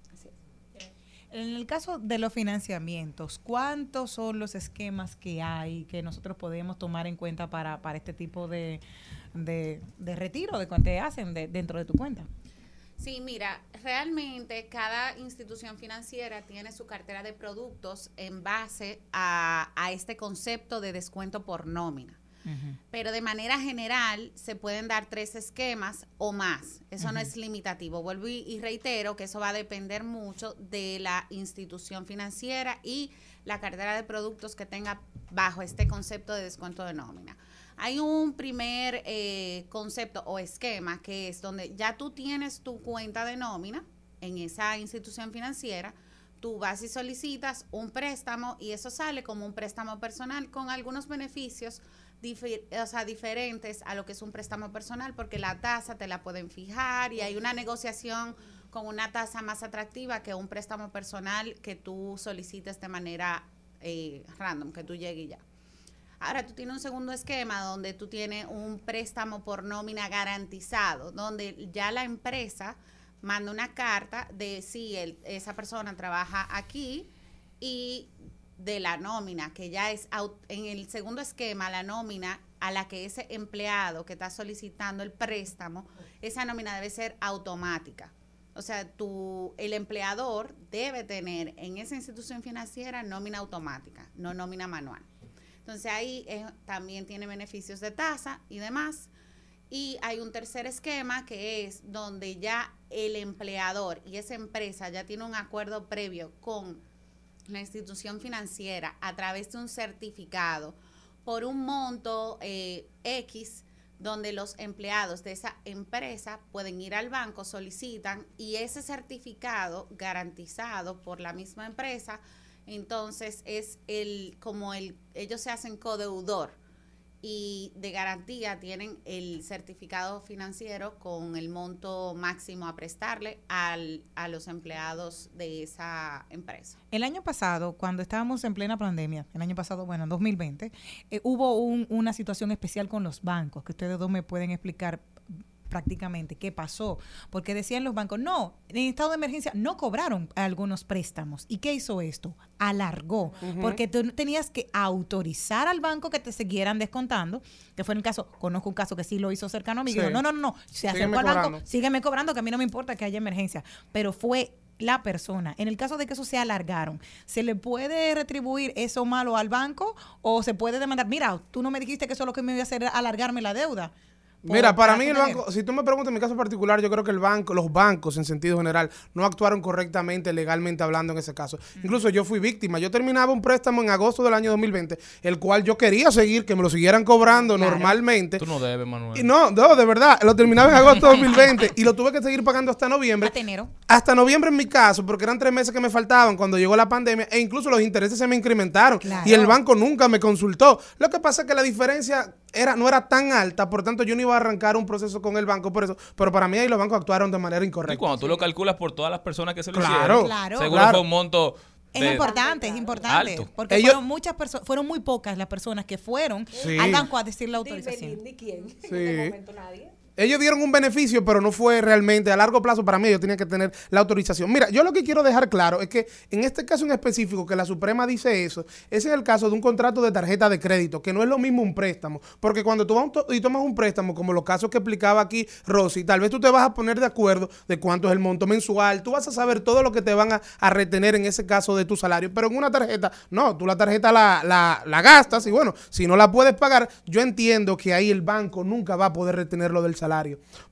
En el caso de los financiamientos, ¿cuántos son los esquemas que hay que nosotros podemos tomar en cuenta para, para este tipo de, de, de retiro de cuánto hacen de- dentro de tu cuenta? Sí, mira, realmente cada institución financiera tiene su cartera de productos en base a, a este concepto de descuento por nómina. Pero de manera general se pueden dar tres esquemas o más. Eso no es limitativo. Vuelvo y, y reitero que eso va a depender mucho de la institución financiera y la cartera de productos que tenga bajo este concepto de descuento de nómina. Hay un primer eh, concepto o esquema que es donde ya tú tienes tu cuenta de nómina en esa institución financiera, tú vas y solicitas un préstamo y eso sale como un préstamo personal con algunos beneficios o sea, diferentes a lo que es un préstamo personal porque la tasa te la pueden fijar y hay una negociación con una tasa más atractiva que un préstamo personal que tú solicites de manera eh, random, que tú llegues ya. Ahora tú tienes un segundo esquema donde tú tienes un préstamo por nómina garantizado, donde ya la empresa manda una carta de si esa persona trabaja aquí y de la nómina, que ya es en el segundo esquema, la nómina a la que ese empleado que está solicitando el préstamo, esa nómina debe ser automática. O sea, el empleador debe tener en esa institución financiera nómina automática, no nómina manual. Entonces ahí también tiene beneficios de tasa y demás. Y hay un tercer esquema que es donde ya el empleador y esa empresa ya tiene un acuerdo previo con la institución financiera a través de un certificado por un monto eh, X donde los empleados de esa empresa pueden ir al banco, solicitan y ese certificado garantizado por la misma empresa, entonces es el como el ellos se hacen codeudor y de garantía tienen el certificado financiero con el monto máximo a prestarle al, a los empleados de esa empresa. El año pasado, cuando estábamos en plena pandemia, el año pasado, bueno, en 2020, eh, hubo un- una situación especial con los bancos, que ustedes dos me pueden explicar prácticamente qué pasó, porque decían los bancos, no, en estado de emergencia no cobraron algunos préstamos. ¿Y qué hizo esto? Alargó, Ujú. porque tú tenías que autorizar al banco que te siguieran descontando, que fue en el caso, conozco un caso que sí lo hizo cercano a mí, Sí. dijo, no, no, no, no, se Sígueme acercó al banco, cobrando. sígueme cobrando, que a mí no me importa que haya emergencia, pero fue la persona. En el caso de que eso se alargaron, ¿se le puede retribuir eso malo al banco o se puede demandar? Mira, tú no me dijiste que eso es lo que me iba a hacer alargarme la deuda. Mira, para mí el banco, si tú me preguntas en mi caso particular, yo creo que el banco, los bancos en sentido general, no actuaron correctamente, legalmente hablando en ese caso. Incluso yo fui víctima. Yo terminaba un préstamo en agosto del año 2020, el cual yo quería seguir, que me lo siguieran cobrando normalmente. Tú no debes, Manuel. Y no, no, de verdad, lo terminaba en agosto de 2020 y lo tuve que seguir pagando hasta noviembre. Hasta enero. Hasta noviembre en mi caso, porque eran tres meses que me faltaban cuando llegó la pandemia e incluso los intereses se me incrementaron Claro. y el banco nunca me consultó. Lo que pasa es que la diferencia era, no era tan alta, por tanto yo no iba a arrancar un proceso con el banco por eso, pero para mí ahí los bancos actuaron de manera Y incorrecta. cuando tú lo calculas por todas las personas que se lo Claro. hicieron, Claro. seguro Claro. fue un monto Es de- importante, es importante. Alto. Porque Ellos- fueron muchas personas, fueron muy pocas las personas que fueron Sí. al banco a decir la autorización. Ni quién. Sí. nadie. Ellos dieron un beneficio, pero no fue realmente a largo plazo para mí. Ellos tenían que tener la autorización. Mira, yo lo que quiero dejar claro es que en este caso en específico, que la Suprema dice eso, es en el caso de un contrato de tarjeta de crédito, que no es lo mismo un préstamo. Porque cuando tú vas y tomas un préstamo, como los casos que explicaba aquí Rosy, tal vez tú te vas a poner de acuerdo de cuánto es el monto mensual, tú vas a saber todo lo que te van a, a retener en ese caso de tu salario. Pero en una tarjeta, no, tú la tarjeta la, la, la gastas y bueno, si no la puedes pagar, yo entiendo que ahí el banco nunca va a poder retenerlo del salario.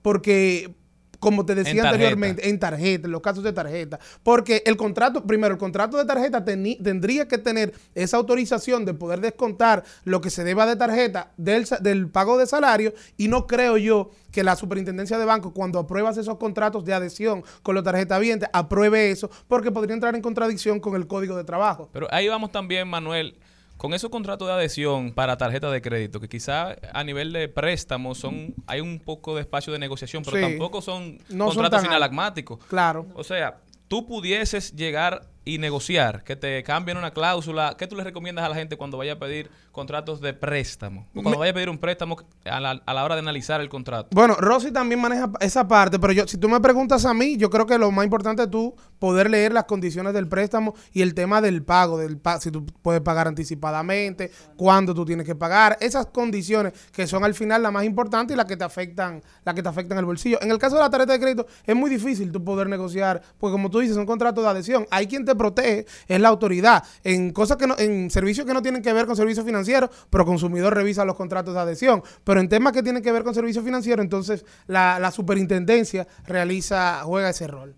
Porque como te decía En anteriormente, en tarjeta, en los casos de tarjeta. Porque el contrato, primero, el contrato de tarjeta tendría que tener esa autorización de poder descontar lo que se deba de tarjeta del, del pago de salario y no creo yo que la superintendencia de banco cuando apruebas esos contratos de adhesión con los tarjetavientes apruebe eso porque podría entrar en contradicción con el código de trabajo. Pero ahí vamos también, Manuel, con esos contratos de adhesión para tarjeta de crédito, que quizá a nivel de préstamo son hay un poco de espacio de negociación, pero Sí. tampoco son No son contratos tan inalagmáticos. Claro. O sea, tú pudieses llegar y negociar, que te cambien una cláusula. ¿Qué tú le recomiendas a la gente cuando vaya a pedir contratos de préstamo? O cuando Me- vaya a pedir un préstamo a la, a la hora de analizar el contrato. Bueno, Rosy también maneja esa parte, pero yo, si tú me preguntas a mí, yo creo que lo más importante tú poder leer las condiciones del préstamo y el tema del pago, del pa- si tú puedes pagar anticipadamente, cuándo tú tienes que pagar, esas condiciones que son al final las más importantes y las que te afectan, las que te afectan el bolsillo. En el caso de la tarjeta de crédito es muy difícil tú poder negociar, porque como tú dices, son contratos de adhesión. Hay quien te protege, es la autoridad. En cosas que no, en servicios que no tienen que ver con servicios financieros, pero consumidor revisa los contratos de adhesión. Pero en temas que tienen que ver con servicios financieros, entonces la, la superintendencia realiza, juega ese rol.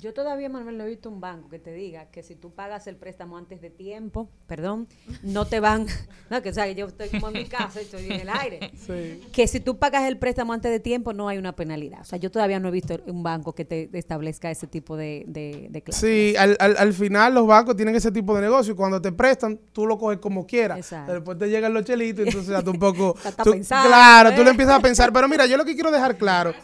Yo todavía, Manuel, no he visto un banco que te diga que si tú pagas el préstamo antes de tiempo, perdón, no te van, no, que o sea, yo estoy como en mi casa, estoy en el aire, que si tú pagas el préstamo antes de tiempo no hay una penalidad. O sea, yo todavía no he visto un banco que te establezca ese tipo de, de, de cláusulas. Sí, al, al, al final los bancos tienen ese tipo de negocio y cuando te prestan, tú lo coges como quieras. Exacto. Después te llegan los chelitos, entonces ya tú un poco... está tú- pensando, claro, tú ¿eh? le empiezas a pensar. Pero mira, yo lo que quiero dejar claro...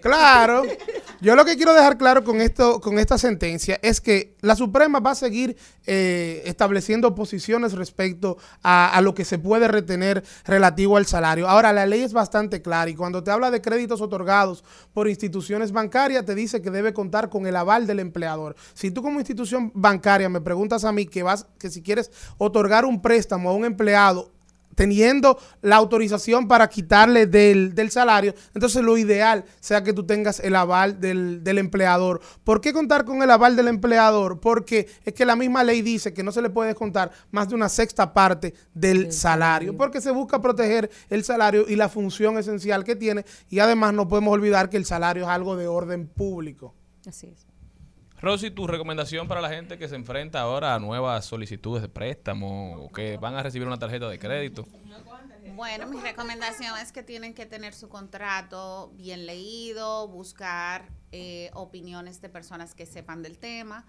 Claro. Yo lo que quiero dejar claro con esto, con esta sentencia, es que la Suprema va a seguir eh, estableciendo posiciones respecto a, a lo que se puede retener relativo al salario. Ahora, la ley es bastante clara y cuando te habla de créditos otorgados por instituciones bancarias, te dice que debe contar con el aval del empleador. Si tú como institución bancaria me preguntas a mí que vas, que si quieres otorgar un préstamo a un empleado teniendo la autorización para quitarle del, del salario, entonces lo ideal sea que tú tengas el aval del, del empleador. ¿Por qué contar con el aval del empleador? Porque es que la misma ley dice que no se le puede descontar más de una sexta parte del salario, porque se busca proteger el salario y la función esencial que tiene, y además no podemos olvidar que el salario es algo de orden público. Así es. Rosy, tu recomendación para la gente que se enfrenta ahora a nuevas solicitudes de préstamo o que van a recibir una tarjeta de crédito. Bueno, mi recomendación es que tienen que tener su contrato bien leído, buscar eh, opiniones de personas que sepan del tema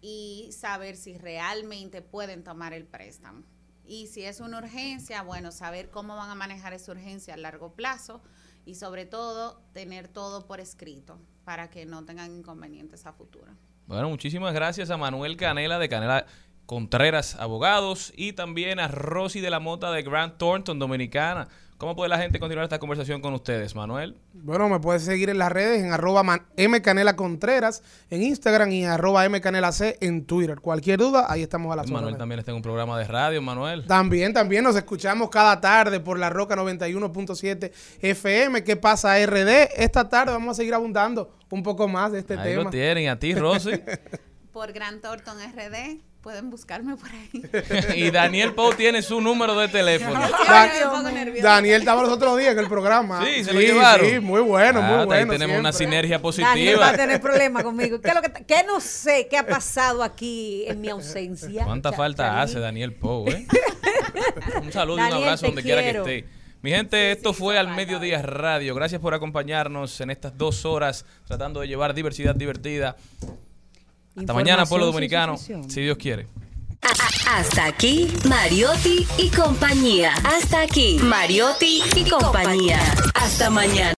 y saber si realmente pueden tomar el préstamo. Y si es una urgencia, bueno, saber cómo van a manejar esa urgencia a largo plazo y sobre todo tener todo por escrito para que no tengan inconvenientes a futuro. Bueno, muchísimas gracias a Manuel Canela de Canela Contreras Abogados y también a Rosy de la Mota de Grant Thornton, Dominicana. ¿Cómo puede la gente continuar esta conversación con ustedes, Manuel? Bueno, me puedes seguir en las redes en arroba mcanela contreras en Instagram y arroba mcanelac en Twitter. Cualquier duda, ahí estamos a las Manuel también está en un programa de radio, Manuel. También, también nos escuchamos cada tarde por la Roca 91.7 FM. ¿Qué pasa, RD? Esta tarde vamos a seguir abundando un poco más de este Ahí tema. lo tienen, a ti, Rosy. Por Gran Thornton RD, pueden buscarme por ahí. y Daniel Pou tiene su número de teléfono. Dan- me pongo nerviosa. Daniel estaba los otros días en el programa. Sí, se lo llevaron. Sí, muy bueno, Ah, muy ahí bueno. tenemos una sinergia Daniel va a positiva. tener problemas conmigo. ¿Qué, es lo que, ta- qué no sé qué ha pasado aquí en mi ausencia? ¿Cuánta Cha- falta hace Daniel Pou, eh? Un saludo y un Daniel, abrazo donde quiera que esté. Mi gente, esto fue al Mediodía Radio. Gracias por acompañarnos en estas dos horas tratando de llevar diversidad divertida. Hasta mañana, pueblo dominicano, si Dios quiere. Hasta aquí, Mariotti y compañía. Hasta aquí, Mariotti y compañía. Hasta mañana.